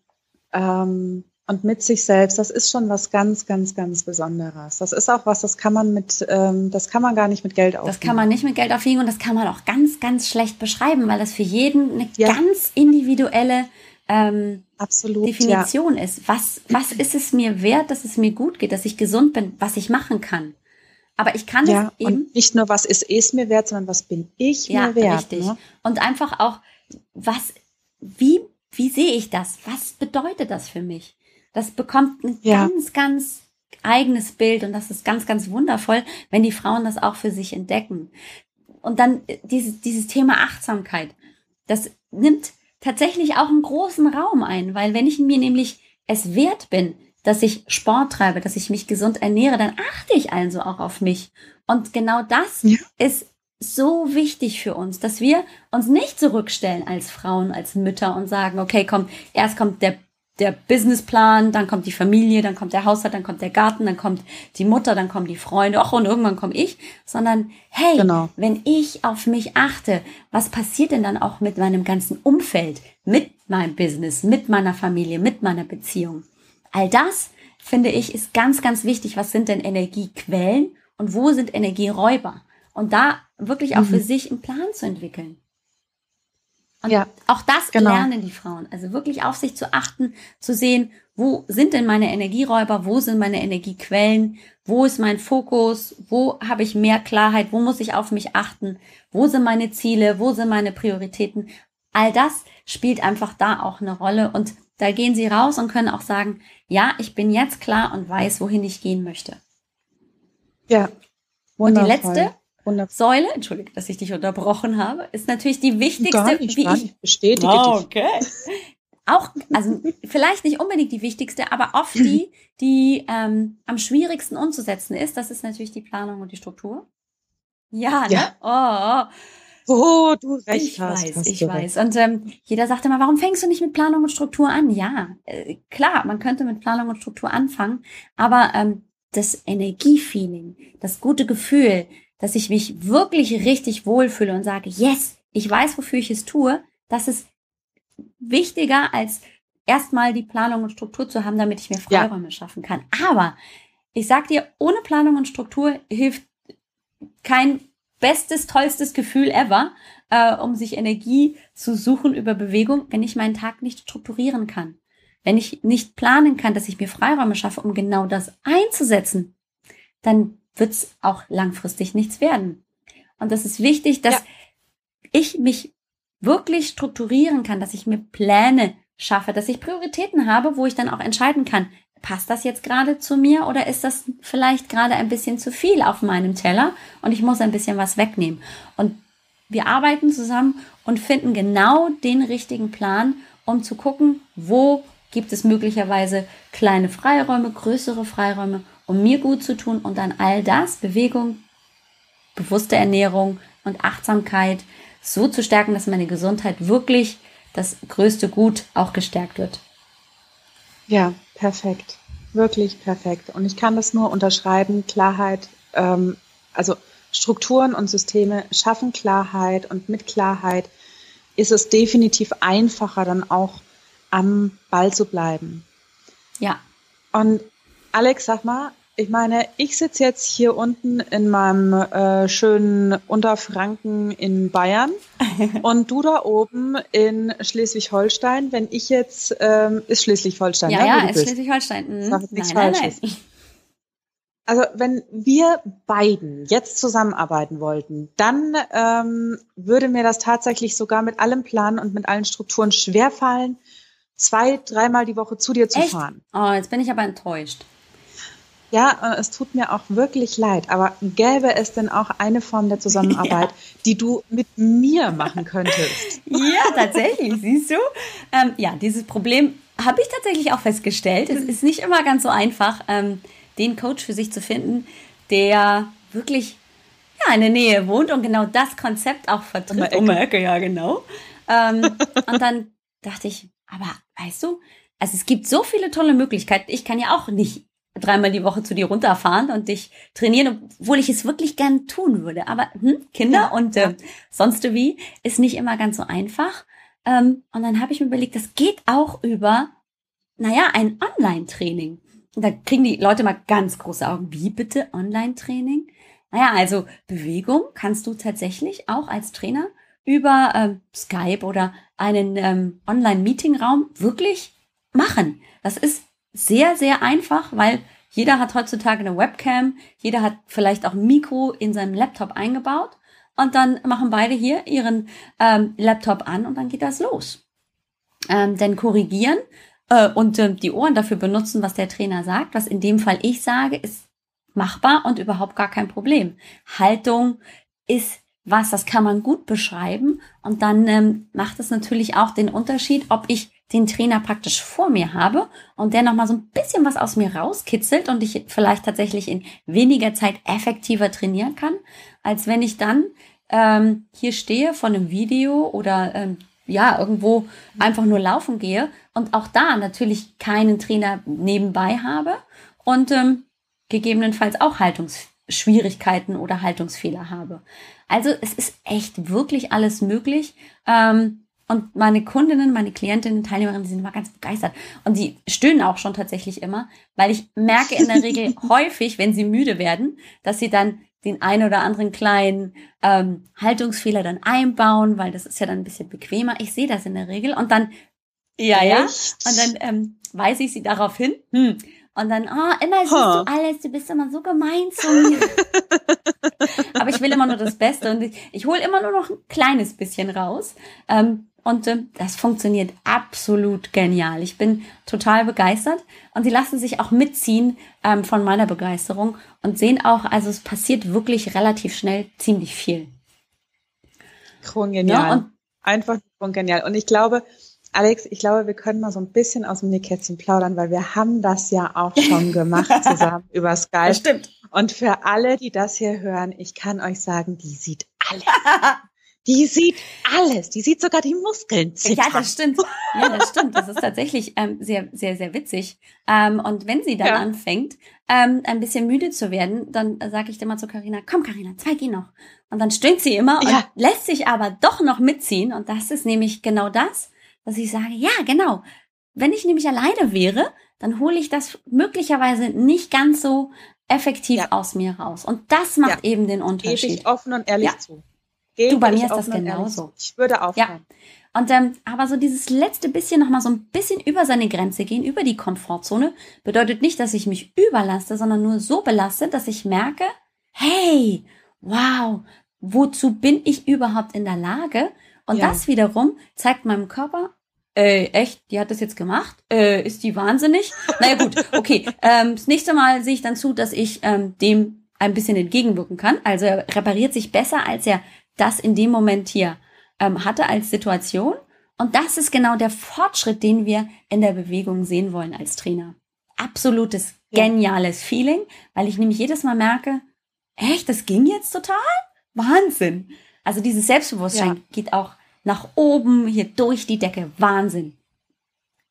ähm, und mit sich selbst, das ist schon was ganz, ganz, ganz Besonderes. Das ist auch was, das kann man mit, ähm, das kann man gar nicht mit Geld aufwiegen. Das kann man nicht mit Geld aufwiegen und das kann man auch ganz, ganz schlecht beschreiben, weil das für jeden eine ja. ganz individuelle ähm, Absolut, Definition ja. ist. Was, was ist es mir wert, dass es mir gut geht, dass ich gesund bin, was ich machen kann? Aber ich kann ja, es eben. Und nicht nur, was ist es mir wert, sondern was bin ich ja, mir wert. Richtig. Ne? Und einfach auch, was, wie wie sehe ich das? Was bedeutet das für mich? Das bekommt ein ja. ganz, ganz eigenes Bild und das ist ganz, ganz wundervoll, wenn die Frauen das auch für sich entdecken. Und dann dieses, dieses Thema Achtsamkeit, das nimmt tatsächlich auch einen großen Raum ein, weil wenn ich mir nämlich es wert bin, dass ich Sport treibe, dass ich mich gesund ernähre, dann achte ich also auch auf mich. Und genau das ja. ist so wichtig für uns, dass wir uns nicht zurückstellen als Frauen, als Mütter und sagen, okay, komm, erst kommt der der Businessplan, dann kommt die Familie, dann kommt der Haushalt, dann kommt der Garten, dann kommt die Mutter, dann kommen die Freunde, ach und irgendwann komme ich, sondern hey, genau. wenn ich auf mich achte, was passiert denn dann auch mit meinem ganzen Umfeld, mit meinem Business, mit meiner Familie, mit meiner Beziehung? All das finde ich ist ganz ganz wichtig, was sind denn Energiequellen und wo sind Energieräuber? Und da wirklich auch mhm. für sich einen Plan zu entwickeln. Und ja, auch das genau. lernen die Frauen. Also wirklich auf sich zu achten, zu sehen, wo sind denn meine Energieräuber, wo sind meine Energiequellen, wo ist mein Fokus, wo habe ich mehr Klarheit, wo muss ich auf mich achten, wo sind meine Ziele, wo sind meine Prioritäten. All das spielt einfach da auch eine Rolle und da gehen sie raus und können auch sagen, ja, ich bin jetzt klar und weiß, wohin ich gehen möchte. Ja. Wundervoll. Und die letzte Säule, entschuldige, dass ich dich unterbrochen habe, ist natürlich die wichtigste. Gar nicht, wie gar nicht. Bestätige oh, okay. Auch, also vielleicht nicht unbedingt die wichtigste, aber oft die, die ähm, am schwierigsten umzusetzen ist. Das ist natürlich die Planung und die Struktur. Ja, ja. ne? Oh, Oh, du recht ich hast. Weiß, hast ich weiß. Und ähm, jeder sagt immer, warum fängst du nicht mit Planung und Struktur an? Ja, äh, klar, man könnte mit Planung und Struktur anfangen, aber ähm, das Energiefeeling, das gute Gefühl, dass ich mich wirklich richtig wohlfühle und sage, yes, ich weiß, wofür ich es tue, das ist wichtiger als erstmal die Planung und Struktur zu haben, damit ich mir Freiräume ja. schaffen kann. Aber ich sag dir, ohne Planung und Struktur hilft kein bestes, tollstes Gefühl ever, äh, um sich Energie zu suchen über Bewegung, wenn ich meinen Tag nicht strukturieren kann. Wenn ich nicht planen kann, dass ich mir Freiräume schaffe, um genau das einzusetzen, dann wird es auch langfristig nichts werden. Und das ist wichtig, dass ja. ich mich wirklich strukturieren kann, dass ich mir Pläne schaffe, dass ich Prioritäten habe, wo ich dann auch entscheiden kann, passt das jetzt gerade zu mir oder ist das vielleicht gerade ein bisschen zu viel auf meinem Teller und ich muss ein bisschen was wegnehmen. Und wir arbeiten zusammen und finden genau den richtigen Plan, um zu gucken, wo gibt es möglicherweise kleine Freiräume, größere Freiräume, um mir gut zu tun und dann all das, Bewegung, bewusste Ernährung und Achtsamkeit so zu stärken, dass meine Gesundheit wirklich das größte Gut auch gestärkt wird. Ja, perfekt. Wirklich perfekt. Und ich kann das nur unterschreiben. Klarheit, ähm, also Strukturen und Systeme schaffen Klarheit und mit Klarheit ist es definitiv einfacher, dann auch am Ball zu bleiben. Ja. Und Alex, sag mal, ich meine, ich sitze jetzt hier unten in meinem äh, schönen Unterfranken in Bayern und du da oben in Schleswig-Holstein. Wenn ich jetzt, ähm, ist Schleswig-Holstein, ja, ja, ist Schleswig-Holstein. Mhm. Nein, Falsches. Nein, nein. Also wenn wir beiden jetzt zusammenarbeiten wollten, dann ähm, würde mir das tatsächlich sogar mit allem Plan und mit allen Strukturen schwerfallen, zwei, dreimal die Woche zu dir zu Echt? fahren. Oh, jetzt bin ich aber enttäuscht. Ja, äh, es tut mir auch wirklich leid, aber gäbe es denn auch eine Form der Zusammenarbeit, ja. die du mit mir machen könntest? Ja, tatsächlich, siehst du? Ähm, ja, dieses Problem habe ich tatsächlich auch festgestellt. Es ist nicht immer ganz so einfach, ähm, den Coach für sich zu finden, der wirklich ja, in der Nähe wohnt und genau das Konzept auch vertritt. Um die Ecke, ja, genau. Ähm, und dann dachte ich, aber weißt du, also es gibt so viele tolle Möglichkeiten. Ich kann ja auch nicht dreimal die Woche zu dir runterfahren und dich trainieren, obwohl ich es wirklich gern tun würde. Aber hm, Kinder ja, und äh, sonst wie ist nicht immer ganz so einfach. Ähm, und dann habe ich mir überlegt, das geht auch über, naja, ein Online-Training. Und da kriegen die Leute mal ganz große Augen. Wie bitte Online-Training? Naja, also Bewegung kannst du tatsächlich auch als Trainer über ähm, Skype oder einen ähm, Online-Meeting-Raum wirklich machen. Das ist sehr, sehr einfach, weil jeder hat heutzutage eine Webcam, jeder hat vielleicht auch ein Mikro in seinem Laptop eingebaut und dann machen beide hier ihren ähm, Laptop an und dann geht das los. Ähm, denn korrigieren äh, und äh, die Ohren dafür benutzen, was der Trainer sagt, was in dem Fall ich sage, ist machbar und überhaupt gar kein Problem. Haltung ist was, das kann man gut beschreiben und dann ähm, macht es natürlich auch den Unterschied, ob ich den Trainer praktisch vor mir habe und der nochmal so ein bisschen was aus mir rauskitzelt und ich vielleicht tatsächlich in weniger Zeit effektiver trainieren kann, als wenn ich dann ähm, hier stehe von einem Video oder ähm, ja, irgendwo einfach nur laufen gehe und auch da natürlich keinen Trainer nebenbei habe und ähm, gegebenenfalls auch Haltungsschwierigkeiten oder Haltungsfehler habe. Also es ist echt wirklich alles möglich. Ähm, und meine Kundinnen, meine Klientinnen, Teilnehmerinnen, die sind immer ganz begeistert. Und die stöhnen auch schon tatsächlich immer, weil ich merke in der Regel häufig, wenn sie müde werden, dass sie dann den einen oder anderen kleinen ähm, Haltungsfehler dann einbauen, weil das ist ja dann ein bisschen bequemer. Ich sehe das in der Regel. Und dann, ja, ja. Und dann ähm, weise ich sie darauf hin. Hm. Und dann, oh, immer siehst huh. du alles, du bist immer so gemein zu mir. Aber ich will immer nur das Beste und ich, ich hole immer nur noch ein kleines bisschen raus. Ähm, und äh, das funktioniert absolut genial. Ich bin total begeistert und sie lassen sich auch mitziehen ähm, von meiner Begeisterung und sehen auch, also es passiert wirklich relativ schnell ziemlich viel. Kronengenial. Ja, und Einfach kronengenial. Und ich glaube, Alex, ich glaube, wir können mal so ein bisschen aus dem Nähkästchen plaudern, weil wir haben das ja auch schon gemacht zusammen über Skype. Das stimmt. Und für alle, die das hier hören, ich kann euch sagen, die sieht alles. Die sieht alles. Die sieht sogar die Muskeln zittern. Ja, das stimmt. Ja, das stimmt. Das ist tatsächlich ähm, sehr, sehr, sehr witzig. Ähm, und wenn sie dann ja. anfängt, ähm, ein bisschen müde zu werden, dann sage ich immer zu Karina: Komm, Karina, zwei gehen noch. Und dann stöhnt sie immer und ja. lässt sich aber doch noch mitziehen. Und das ist nämlich genau das, dass ich sage: Ja, genau. Wenn ich nämlich alleine wäre, dann hole ich das möglicherweise nicht ganz so effektiv ja. aus mir raus. Und das macht eben den Unterschied. Gebe ich offen und ehrlich zu. Gebe du, bei mir ist das genauso. Ich würde aufhören. Ja. Und ähm, aber so dieses letzte bisschen nochmal so ein bisschen über seine Grenze gehen, über die Komfortzone, bedeutet nicht, dass ich mich überlaste, sondern nur so belaste, dass ich merke, hey, wow, wozu bin ich überhaupt in der Lage? Und ja. das wiederum zeigt meinem Körper, äh, echt, die hat das jetzt gemacht? Äh, ist die wahnsinnig? naja gut, okay. Ähm, das nächste Mal sehe ich dann zu, dass ich ähm, dem ein bisschen entgegenwirken kann. Also er repariert sich besser, als er das in dem Moment hier ähm, hatte als Situation. Und das ist genau der Fortschritt, den wir in der Bewegung sehen wollen als Trainer. Absolutes, geniales ja. Feeling, weil ich nämlich jedes Mal merke, echt, das ging jetzt total? Wahnsinn. Also dieses Selbstbewusstsein ja. geht auch nach oben, hier durch die Decke. Wahnsinn.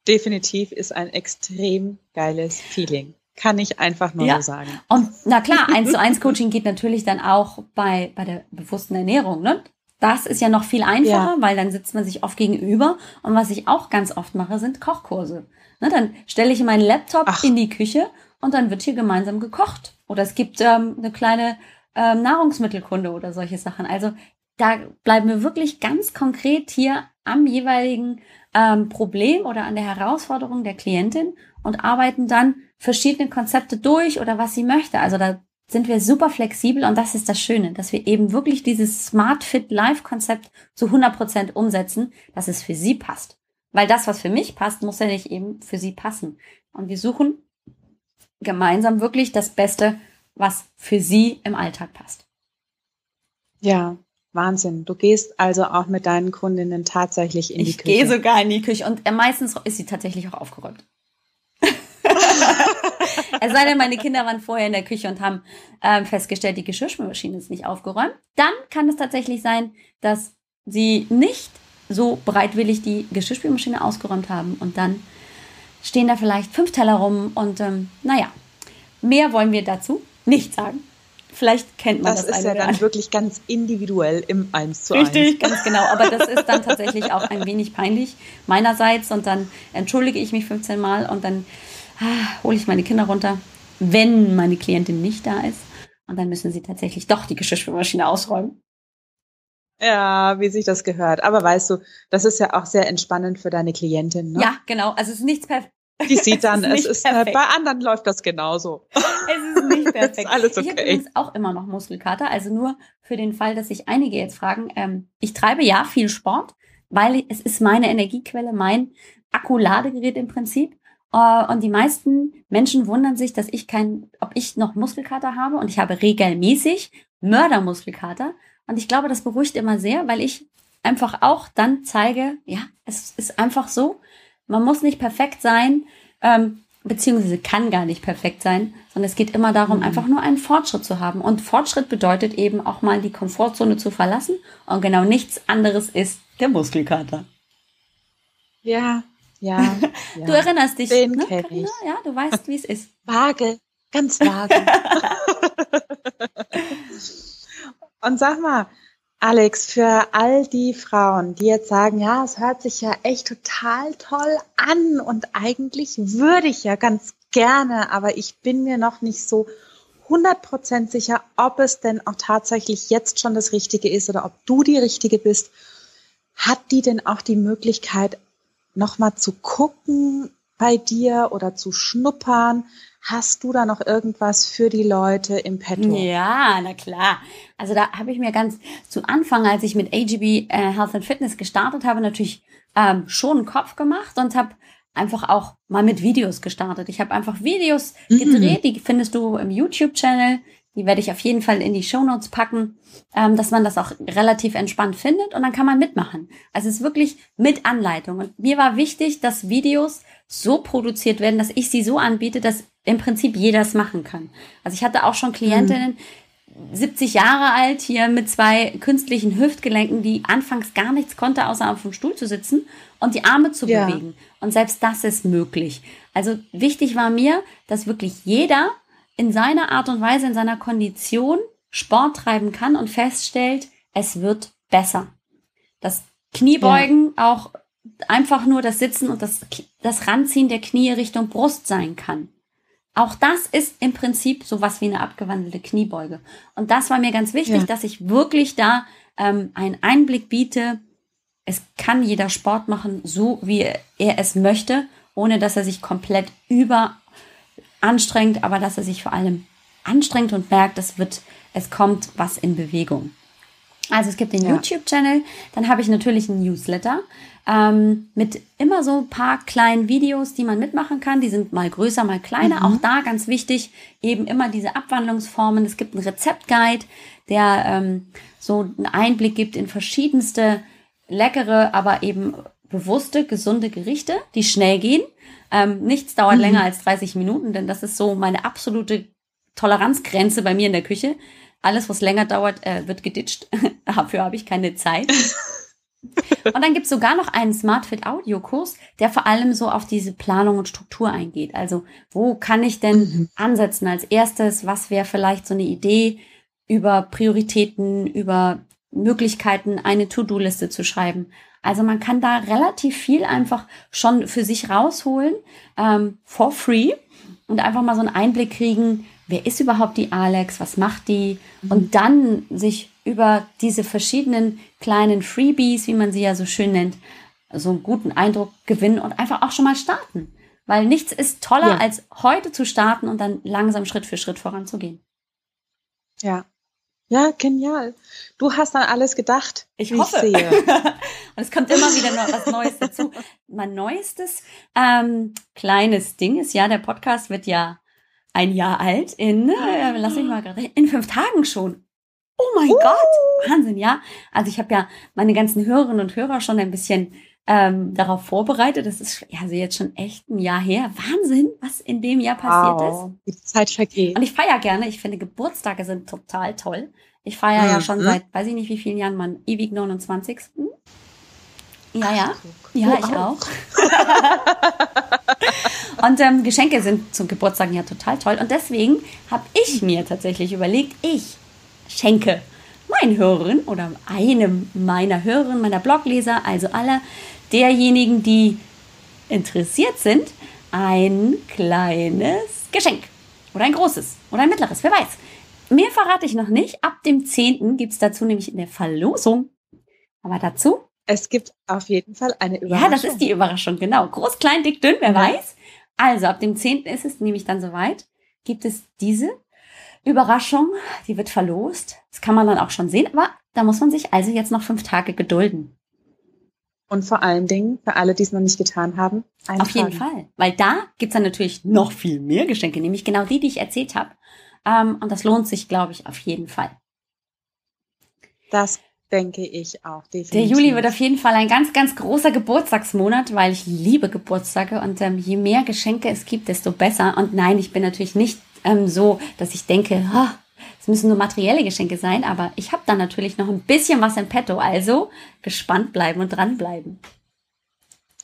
Definitiv ist ein extrem geiles Feeling. Kann ich einfach nur ja. so sagen. Und na klar, eins zu eins Coaching geht natürlich dann auch bei, bei der bewussten Ernährung, ne? Das ist ja noch viel einfacher, ja. weil dann sitzt man sich oft gegenüber. Und was ich auch ganz oft mache, sind Kochkurse. Ne, dann stelle ich meinen Laptop Ach. in die Küche und dann wird hier gemeinsam gekocht. Oder es gibt ähm, eine kleine ähm, Nahrungsmittelkunde oder solche Sachen. Also da bleiben wir wirklich ganz konkret hier am jeweiligen ähm, Problem oder an der Herausforderung der Klientin und arbeiten dann verschiedene Konzepte durch oder was sie möchte. Also da sind wir super flexibel und das ist das Schöne, dass wir eben wirklich dieses Smart Fit Life Konzept zu 100 Prozent umsetzen, dass es für sie passt. Weil das, was für mich passt, muss ja nicht eben für sie passen. Und wir suchen gemeinsam wirklich das Beste, was für sie im Alltag passt. Ja, Wahnsinn. Du gehst also auch mit deinen Kundinnen tatsächlich in ich die Küche. Ich gehe sogar in die Küche und meistens ist sie tatsächlich auch aufgeräumt. es sei denn, meine Kinder waren vorher in der Küche und haben ähm, festgestellt, die Geschirrspülmaschine ist nicht aufgeräumt. Dann kann es tatsächlich sein, dass sie nicht so bereitwillig die Geschirrspülmaschine ausgeräumt haben und dann stehen da vielleicht fünf Teller rum und ähm, naja, mehr wollen wir dazu nicht sagen. Vielleicht kennt man das. Das ist ja dann wirklich ganz individuell im 1 zu 1. Richtig, ganz genau. Aber das ist dann tatsächlich auch ein wenig peinlich meinerseits und dann entschuldige ich mich 15 Mal und dann ah, hole ich meine Kinder runter, wenn meine Klientin nicht da ist. Und dann müssen sie tatsächlich doch die Geschirrspülmaschine ausräumen. Ja, wie sich das gehört. Aber weißt du, das ist ja auch sehr entspannend für deine Klientin. Ne? Ja, genau. Also es ist nichts perfekt. Die sieht dann, es ist, äh, bei anderen läuft das genauso. Es ist nicht perfekt. ist alles okay. Ich habe übrigens auch immer noch Muskelkater, also nur für den Fall, dass sich einige jetzt fragen, ähm, ich treibe ja viel Sport, weil es ist meine Energiequelle, mein Akkuladegerät im Prinzip. Uh, und die meisten Menschen wundern sich, dass ich kein, ob ich noch Muskelkater habe und ich habe regelmäßig Mördermuskelkater. Und ich glaube, das beruhigt immer sehr, weil ich einfach auch dann zeige, ja, es ist einfach so. Man muss nicht perfekt sein, ähm, beziehungsweise kann gar nicht perfekt sein, sondern es geht immer darum, mhm. einfach nur einen Fortschritt zu haben. Und Fortschritt bedeutet eben auch mal die Komfortzone zu verlassen. Und genau nichts anderes ist der Muskelkater. Ja, ja. ja. Du erinnerst dich, Den ne, Carina? Ja, du weißt, wie es ist. Vage, ganz vage. Und sag mal, Alex, für all die Frauen, die jetzt sagen, ja, es hört sich ja echt total toll an und eigentlich würde ich ja ganz gerne, aber ich bin mir noch nicht so 100% sicher, ob es denn auch tatsächlich jetzt schon das Richtige ist oder ob du die Richtige bist. Hat die denn auch die Möglichkeit, nochmal zu gucken bei dir oder zu schnuppern? Hast du da noch irgendwas für die Leute im Petto? Ja, na klar. Also da habe ich mir ganz zu Anfang, als ich mit AGB äh, Health and Fitness gestartet habe, natürlich ähm, schon einen Kopf gemacht und habe einfach auch mal mit Videos gestartet. Ich habe einfach Videos mhm. gedreht, die findest du im YouTube-Channel. Die werde ich auf jeden Fall in die Show Notes packen, ähm, dass man das auch relativ entspannt findet und dann kann man mitmachen. Also es ist wirklich mit Anleitung. Und mir war wichtig, dass Videos so produziert werden, dass ich sie so anbiete, dass im Prinzip jeder es machen kann. Also ich hatte auch schon Klientinnen, 70 Jahre alt hier mit zwei künstlichen Hüftgelenken, die anfangs gar nichts konnte, außer auf dem Stuhl zu sitzen und die Arme zu ja. bewegen. Und selbst das ist möglich. Also wichtig war mir, dass wirklich jeder in seiner Art und Weise, in seiner Kondition Sport treiben kann und feststellt, es wird besser. Das Kniebeugen ja. auch einfach nur das Sitzen und das, das Ranziehen der Knie Richtung Brust sein kann. Auch das ist im Prinzip sowas wie eine abgewandelte Kniebeuge. Und das war mir ganz wichtig, ja. dass ich wirklich da ähm, einen Einblick biete. Es kann jeder Sport machen, so wie er es möchte, ohne dass er sich komplett über anstrengt, aber dass er sich vor allem anstrengt und merkt, es wird, es kommt was in Bewegung. Also es gibt den ja. YouTube-Channel, dann habe ich natürlich einen Newsletter ähm, mit immer so ein paar kleinen Videos, die man mitmachen kann. Die sind mal größer, mal kleiner. Mhm. Auch da ganz wichtig, eben immer diese Abwandlungsformen. Es gibt einen Rezeptguide, der ähm, so einen Einblick gibt in verschiedenste leckere, aber eben bewusste, gesunde Gerichte, die schnell gehen. Ähm, nichts dauert mhm. länger als 30 Minuten, denn das ist so meine absolute Toleranzgrenze bei mir in der Küche. Alles, was länger dauert, äh, wird geditscht. Dafür habe ich keine Zeit. Und dann gibt es sogar noch einen SmartFit Audio-Kurs, der vor allem so auf diese Planung und Struktur eingeht. Also, wo kann ich denn mhm. ansetzen als erstes? Was wäre vielleicht so eine Idee über Prioritäten, über Möglichkeiten, eine To-Do-Liste zu schreiben? Also man kann da relativ viel einfach schon für sich rausholen, ähm, for free und einfach mal so einen Einblick kriegen, wer ist überhaupt die Alex, was macht die mhm. und dann sich über diese verschiedenen kleinen Freebies, wie man sie ja so schön nennt, so einen guten Eindruck gewinnen und einfach auch schon mal starten. Weil nichts ist toller, ja. als heute zu starten und dann langsam Schritt für Schritt voranzugehen. Ja. Ja, genial. Du hast an alles gedacht. Ich hoffe. Ich sehe. und es kommt immer wieder noch was Neues dazu. Mein neuestes ähm, kleines Ding ist ja, der Podcast wird ja ein Jahr alt in, äh, lass mich mal gerade, in fünf Tagen schon. Oh mein uh. Gott, Wahnsinn, ja. Also ich habe ja meine ganzen Hörerinnen und Hörer schon ein bisschen ähm, darauf vorbereitet. Das ist ja also jetzt schon echt ein Jahr her. Wahnsinn, was in dem Jahr passiert wow. ist. Die Zeit vergeht. Und ich feiere gerne. Ich finde Geburtstage sind total toll. Ich feiere mhm. ja schon seit, weiß ich nicht wie vielen Jahren, meinen ewig 29. Ja, ja. Ja, ich auch. und ähm, Geschenke sind zum Geburtstag ja total toll. Und deswegen habe ich mir tatsächlich überlegt, ich schenke meinen Hörerinnen oder einem meiner Hörerinnen, meiner Blogleser, also aller derjenigen, die interessiert sind, ein kleines Geschenk. Oder ein großes. Oder ein mittleres. Wer weiß. Mehr verrate ich noch nicht. Ab dem 10. gibt es dazu nämlich in der Verlosung. Aber dazu es gibt auf jeden Fall eine Überraschung. Ja, das ist die Überraschung, genau. Groß, klein, dick, dünn, wer ja. weiß. Also, ab dem 10. ist es nämlich dann soweit. Gibt es diese Überraschung, die wird verlost. Das kann man dann auch schon sehen, aber da muss man sich also jetzt noch fünf Tage gedulden. Und vor allen Dingen, für alle, die es noch nicht getan haben, eintragen. Auf jeden Fall. Weil da gibt's dann natürlich noch viel mehr Geschenke, nämlich genau die, die ich erzählt habe. Ähm, und das lohnt sich, glaube ich, auf jeden Fall. Das denke ich auch, definitiv. Der Juli wird auf jeden Fall ein ganz, ganz großer Geburtstagsmonat, weil ich liebe Geburtstage und ähm, je mehr Geschenke es gibt, desto besser. Und nein, ich bin natürlich nicht ähm, so, dass ich denke, oh, es müssen nur materielle Geschenke sein, aber ich habe dann natürlich noch ein bisschen was im Petto. Also gespannt bleiben und dranbleiben.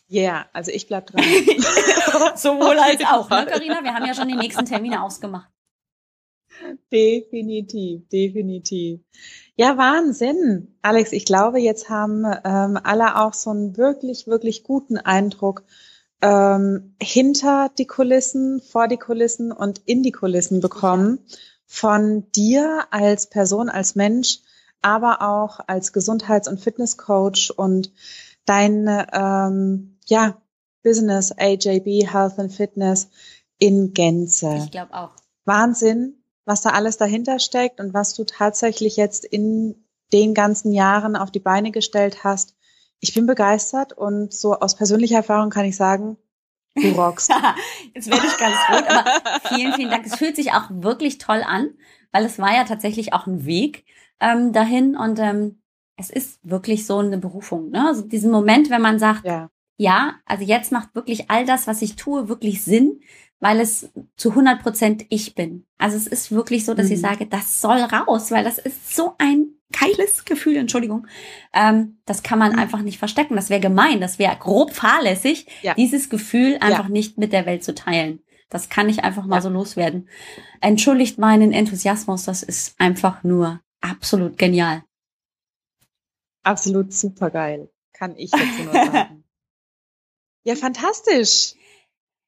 Ja, yeah, also ich bleib dran. Sowohl als auch, ne, Carina? Wir haben ja schon die nächsten Termine ausgemacht. Definitiv, definitiv. Ja, Wahnsinn. Alex, ich glaube, jetzt haben ähm, alle auch so einen wirklich, wirklich guten Eindruck ähm, hinter die Kulissen, vor die Kulissen und in die Kulissen bekommen von dir als Person, als Mensch, aber auch als Gesundheits- und Fitnesscoach und dein ähm, ja, Business, AJB, Health and Fitness in Gänze. Ich glaube auch. Wahnsinn was da alles dahinter steckt und was du tatsächlich jetzt in den ganzen Jahren auf die Beine gestellt hast. Ich bin begeistert und so aus persönlicher Erfahrung kann ich sagen, du rockst. Jetzt werde ich ganz rot, aber vielen, vielen Dank. Es fühlt sich auch wirklich toll an, weil es war ja tatsächlich auch ein Weg ähm, dahin und ähm, es ist wirklich so eine Berufung. Ne? Also diesen Moment, wenn man sagt, ja. ja, also jetzt macht wirklich all das, was ich tue, wirklich Sinn weil es zu 100 Prozent ich bin. Also es ist wirklich so, dass mhm. ich sage, das soll raus, weil das ist so ein geiles Gefühl, Entschuldigung. Ähm, das kann man mhm. einfach nicht verstecken. Das wäre gemein, das wäre grob fahrlässig, ja. dieses Gefühl einfach ja. nicht mit der Welt zu teilen. Das kann ich einfach mal ja. so loswerden. Entschuldigt meinen Enthusiasmus, das ist einfach nur absolut genial. Absolut super geil, kann ich jetzt nur sagen. ja, fantastisch.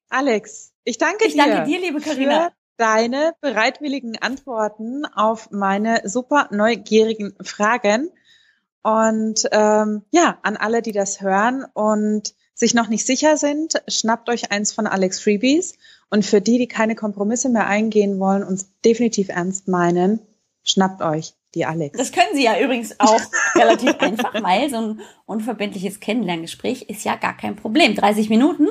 Alex, ich danke dir. Ich danke dir, liebe Karina. Deine bereitwilligen Antworten auf meine super neugierigen Fragen. Und ähm, ja, an alle, die das hören und sich noch nicht sicher sind, schnappt euch eins von Alex Freebies. Und für die, die keine Kompromisse mehr eingehen wollen und definitiv ernst meinen, schnappt euch die Alex. Das können Sie ja übrigens auch relativ einfach, weil so ein unverbindliches Kennenlerngespräch ist ja gar kein Problem. 30 Minuten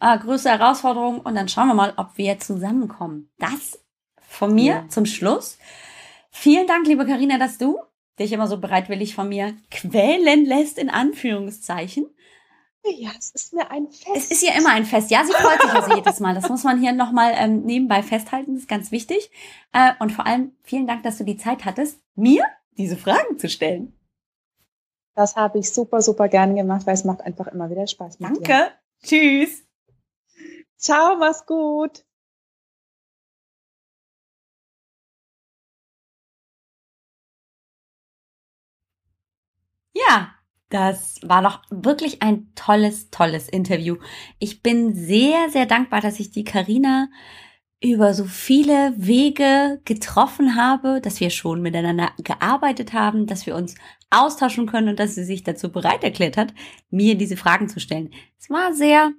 äh, größte Herausforderung und dann schauen wir mal, ob wir zusammenkommen. Das von mir ja. zum Schluss. Vielen Dank, liebe Karina, dass du dich immer so bereitwillig von mir quälen lässt, in Anführungszeichen. Ja, es ist mir ein Fest. Es ist ja immer ein Fest. Ja, sie freut sich also jedes Mal. Das muss man hier nochmal ähm, nebenbei festhalten. Das ist ganz wichtig. Äh, und vor allem vielen Dank, dass du die Zeit hattest, mir diese Fragen zu stellen. Das habe ich super, super gerne gemacht, weil es macht einfach immer wieder Spaß. Danke. Dir. Tschüss. Ciao, mach's gut. Ja, das war doch wirklich ein tolles, tolles Interview. Ich bin sehr, sehr dankbar, dass ich die Karina über so viele Wege getroffen habe, dass wir schon miteinander gearbeitet haben, dass wir uns austauschen können und dass sie sich dazu bereit erklärt hat, mir diese Fragen zu stellen. Es war sehr,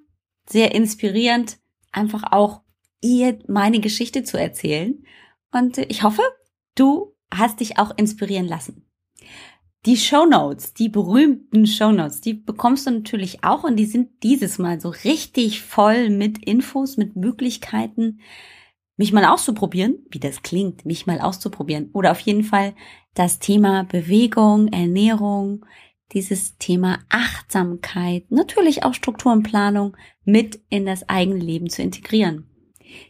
sehr inspirierend, einfach auch ihr meine Geschichte zu erzählen. Und ich hoffe, du hast dich auch inspirieren lassen. Die Show Notes, die berühmten Show Notes, die bekommst du natürlich auch und die sind dieses Mal so richtig voll mit Infos, mit Möglichkeiten, mich mal auszuprobieren, wie das klingt, mich mal auszuprobieren. Oder auf jeden Fall das Thema Bewegung, Ernährung, dieses Thema Achtsamkeit, natürlich auch Strukturenplanung mit in das eigene Leben zu integrieren.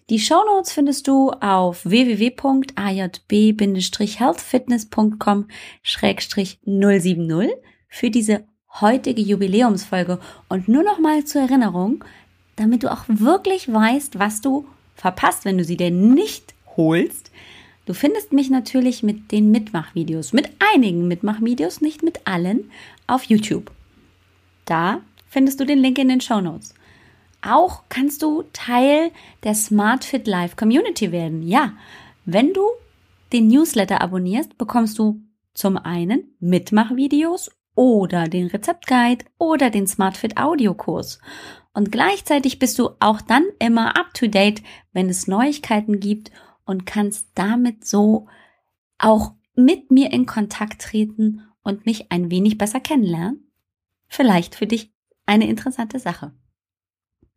Die Shownotes findest du auf www.ajb-healthfitness.com-070 für diese heutige Jubiläumsfolge. Und nur noch mal zur Erinnerung, damit du auch wirklich weißt, was du verpasst, wenn du sie denn nicht holst, Du findest mich natürlich mit den Mitmachvideos, mit einigen Mitmachvideos, nicht mit allen, auf YouTube. Da findest du den Link in den Show Notes. Auch kannst du Teil der Smart Fit Life Community werden. Ja, wenn du den Newsletter abonnierst, bekommst du zum einen Mitmachvideos oder den Rezeptguide oder den SmartFit Audiokurs. Und gleichzeitig bist du auch dann immer up to date, wenn es Neuigkeiten gibt und kannst damit so auch mit mir in Kontakt treten und mich ein wenig besser kennenlernen. Vielleicht für dich eine interessante Sache.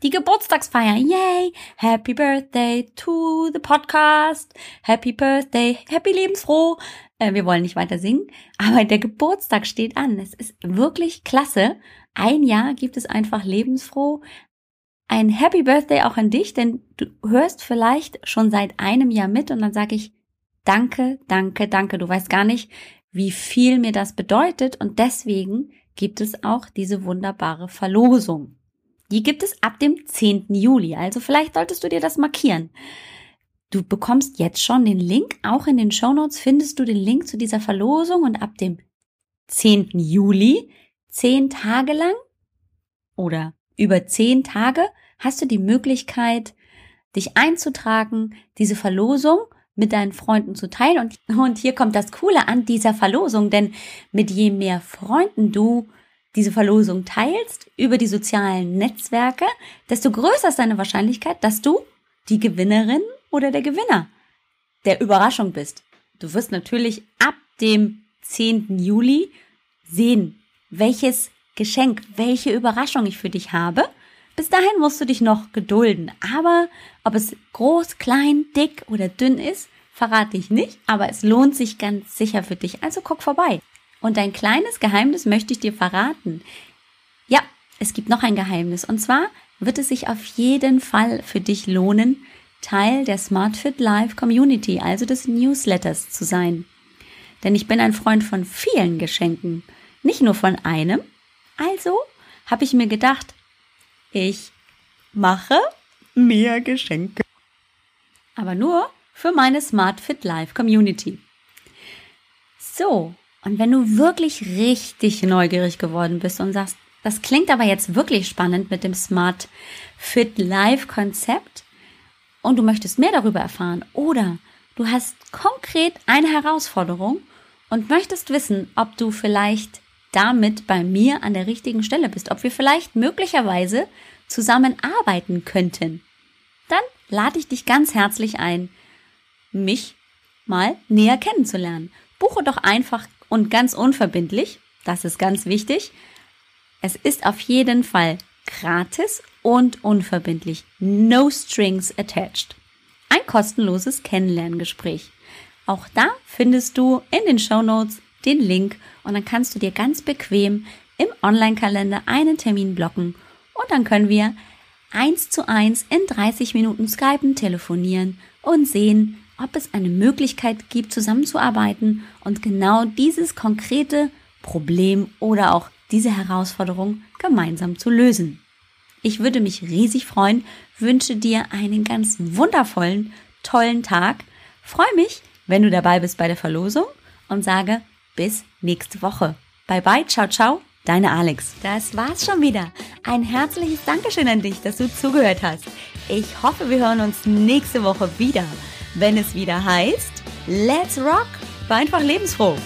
Die Geburtstagsfeier, yay! Happy Birthday to the Podcast! Happy Birthday, happy lebensfroh! Äh, wir wollen nicht weiter singen, aber der Geburtstag steht an. Es ist wirklich klasse. Ein Jahr gibt es einfach lebensfroh ein Happy Birthday auch an dich, denn du hörst vielleicht schon seit einem Jahr mit und dann sage ich danke, danke, danke. Du weißt gar nicht, wie viel mir das bedeutet und deswegen gibt es auch diese wunderbare Verlosung. Die gibt es ab dem 10. Juli, also vielleicht solltest du dir das markieren. Du bekommst jetzt schon den Link, auch in den Show Notes findest du den Link zu dieser Verlosung und ab dem 10. Juli, zehn Tage lang oder über zehn Tage hast du die Möglichkeit, dich einzutragen, diese Verlosung mit deinen Freunden zu teilen. Und, und hier kommt das Coole an dieser Verlosung, denn mit je mehr Freunden du diese Verlosung teilst über die sozialen Netzwerke, desto größer ist deine Wahrscheinlichkeit, dass du die Gewinnerin oder der Gewinner der Überraschung bist. Du wirst natürlich ab dem 10. Juli sehen, welches Geschenk, welche Überraschung ich für dich habe. Bis dahin musst du dich noch gedulden. Aber ob es groß, klein, dick oder dünn ist, verrate ich nicht. Aber es lohnt sich ganz sicher für dich. Also guck vorbei. Und ein kleines Geheimnis möchte ich dir verraten. Ja, es gibt noch ein Geheimnis. Und zwar wird es sich auf jeden Fall für dich lohnen, Teil der SmartFit Live Community, also des Newsletters zu sein. Denn ich bin ein Freund von vielen Geschenken, nicht nur von einem. Also habe ich mir gedacht, ich mache mehr Geschenke. Aber nur für meine SmartFit Live Community. So, und wenn du wirklich richtig neugierig geworden bist und sagst, das klingt aber jetzt wirklich spannend mit dem Smart Fit Live Konzept und du möchtest mehr darüber erfahren oder du hast konkret eine Herausforderung und möchtest wissen, ob du vielleicht damit bei mir an der richtigen Stelle bist, ob wir vielleicht möglicherweise zusammenarbeiten könnten, dann lade ich dich ganz herzlich ein, mich mal näher kennenzulernen. Buche doch einfach und ganz unverbindlich, das ist ganz wichtig. Es ist auf jeden Fall gratis und unverbindlich. No strings attached. Ein kostenloses Kennenlerngespräch. Auch da findest du in den Show Notes den Link und dann kannst du dir ganz bequem im Online-Kalender einen Termin blocken und dann können wir eins zu eins in 30 Minuten skypen, telefonieren und sehen, ob es eine Möglichkeit gibt, zusammenzuarbeiten und genau dieses konkrete Problem oder auch diese Herausforderung gemeinsam zu lösen. Ich würde mich riesig freuen, wünsche dir einen ganz wundervollen, tollen Tag, freue mich, wenn du dabei bist bei der Verlosung und sage bis nächste Woche. Bye bye, ciao, ciao, deine Alex. Das war's schon wieder. Ein herzliches Dankeschön an dich, dass du zugehört hast. Ich hoffe, wir hören uns nächste Woche wieder wenn es wieder heißt Let's Rock, war einfach lebensfroh.